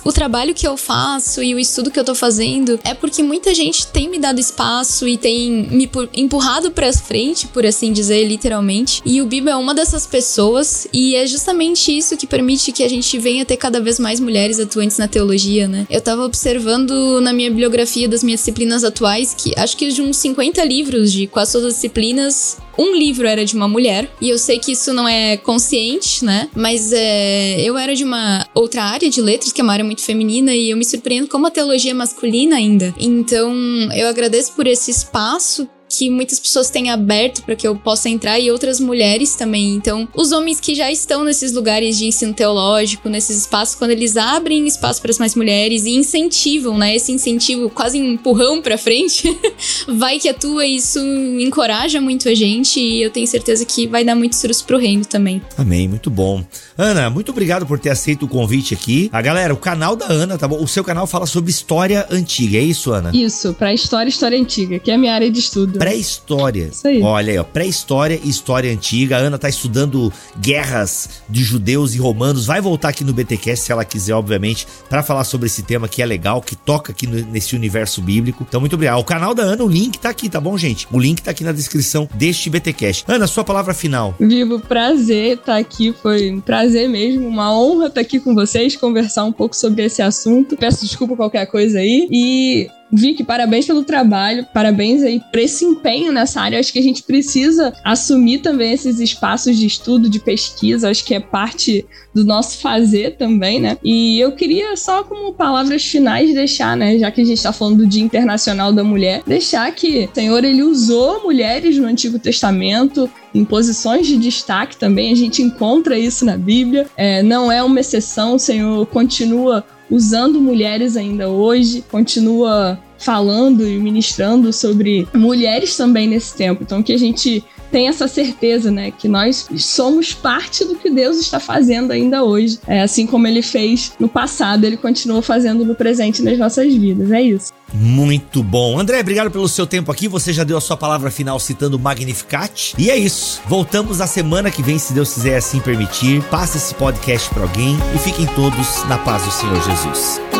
o trabalho que eu faço e o estudo que eu tô fazendo é porque muita gente tem me dado espaço e tem me empurrado pra frente, por assim dizer, literalmente. E o Bibo é uma dessas pessoas e é justamente isso que permite que a gente venha ter cada vez mais mulheres atuantes na teologia, né? Eu tava observando na minha bibliografia das minhas disciplinas atuais que acho que de uns 50 livros de quase todas as disciplinas, um livro era de uma mulher, e eu sei que isso não é consciente, né? Mas é, eu era de uma outra área de letras, que é uma área muito feminina, e eu me surpreendo como a teologia é masculina ainda. Então, eu agradeço por esse espaço que muitas pessoas têm aberto para que eu possa entrar e outras mulheres também. Então, os homens que já estão nesses lugares de ensino teológico, nesses espaços, quando eles abrem espaço para as mais mulheres e incentivam, né, esse incentivo quase empurrão para frente, vai que atua e isso encoraja muito a gente e eu tenho certeza que vai dar muitos frutos pro reino também. Amém, muito bom. Ana, muito obrigado por ter aceito o convite aqui. A galera, o canal da Ana, tá bom? O seu canal fala sobre história antiga, é isso, Ana? Isso, para história, história antiga, que é a minha área de estudo pré-história. Isso aí. Olha aí, ó, pré-história e história antiga. A Ana tá estudando guerras de judeus e romanos. Vai voltar aqui no BTcast se ela quiser, obviamente, para falar sobre esse tema que é legal, que toca aqui no, nesse universo bíblico. Então, muito obrigado. O canal da Ana, o link tá aqui, tá bom, gente? O link tá aqui na descrição deste BTcast. Ana, sua palavra final. Vivo, prazer estar tá aqui. Foi um prazer mesmo, uma honra estar tá aqui com vocês, conversar um pouco sobre esse assunto. Peço desculpa qualquer coisa aí. E Vicky, parabéns pelo trabalho, parabéns aí por esse empenho nessa área. Acho que a gente precisa assumir também esses espaços de estudo, de pesquisa, acho que é parte do nosso fazer também, né? E eu queria só como palavras finais deixar, né, já que a gente está falando do Dia Internacional da Mulher, deixar que o Senhor ele usou mulheres no Antigo Testamento em posições de destaque também, a gente encontra isso na Bíblia, é, não é uma exceção, o Senhor continua usando mulheres ainda hoje, continua falando e ministrando sobre mulheres também nesse tempo. Então que a gente tem essa certeza, né, que nós somos parte do que Deus está fazendo ainda hoje. É assim como ele fez no passado, ele continua fazendo no presente nas nossas vidas. É isso. Muito bom. André, obrigado pelo seu tempo aqui. Você já deu a sua palavra final citando Magnificat. E é isso. Voltamos na semana que vem, se Deus quiser assim permitir. Passe esse podcast para alguém e fiquem todos na paz do Senhor Jesus.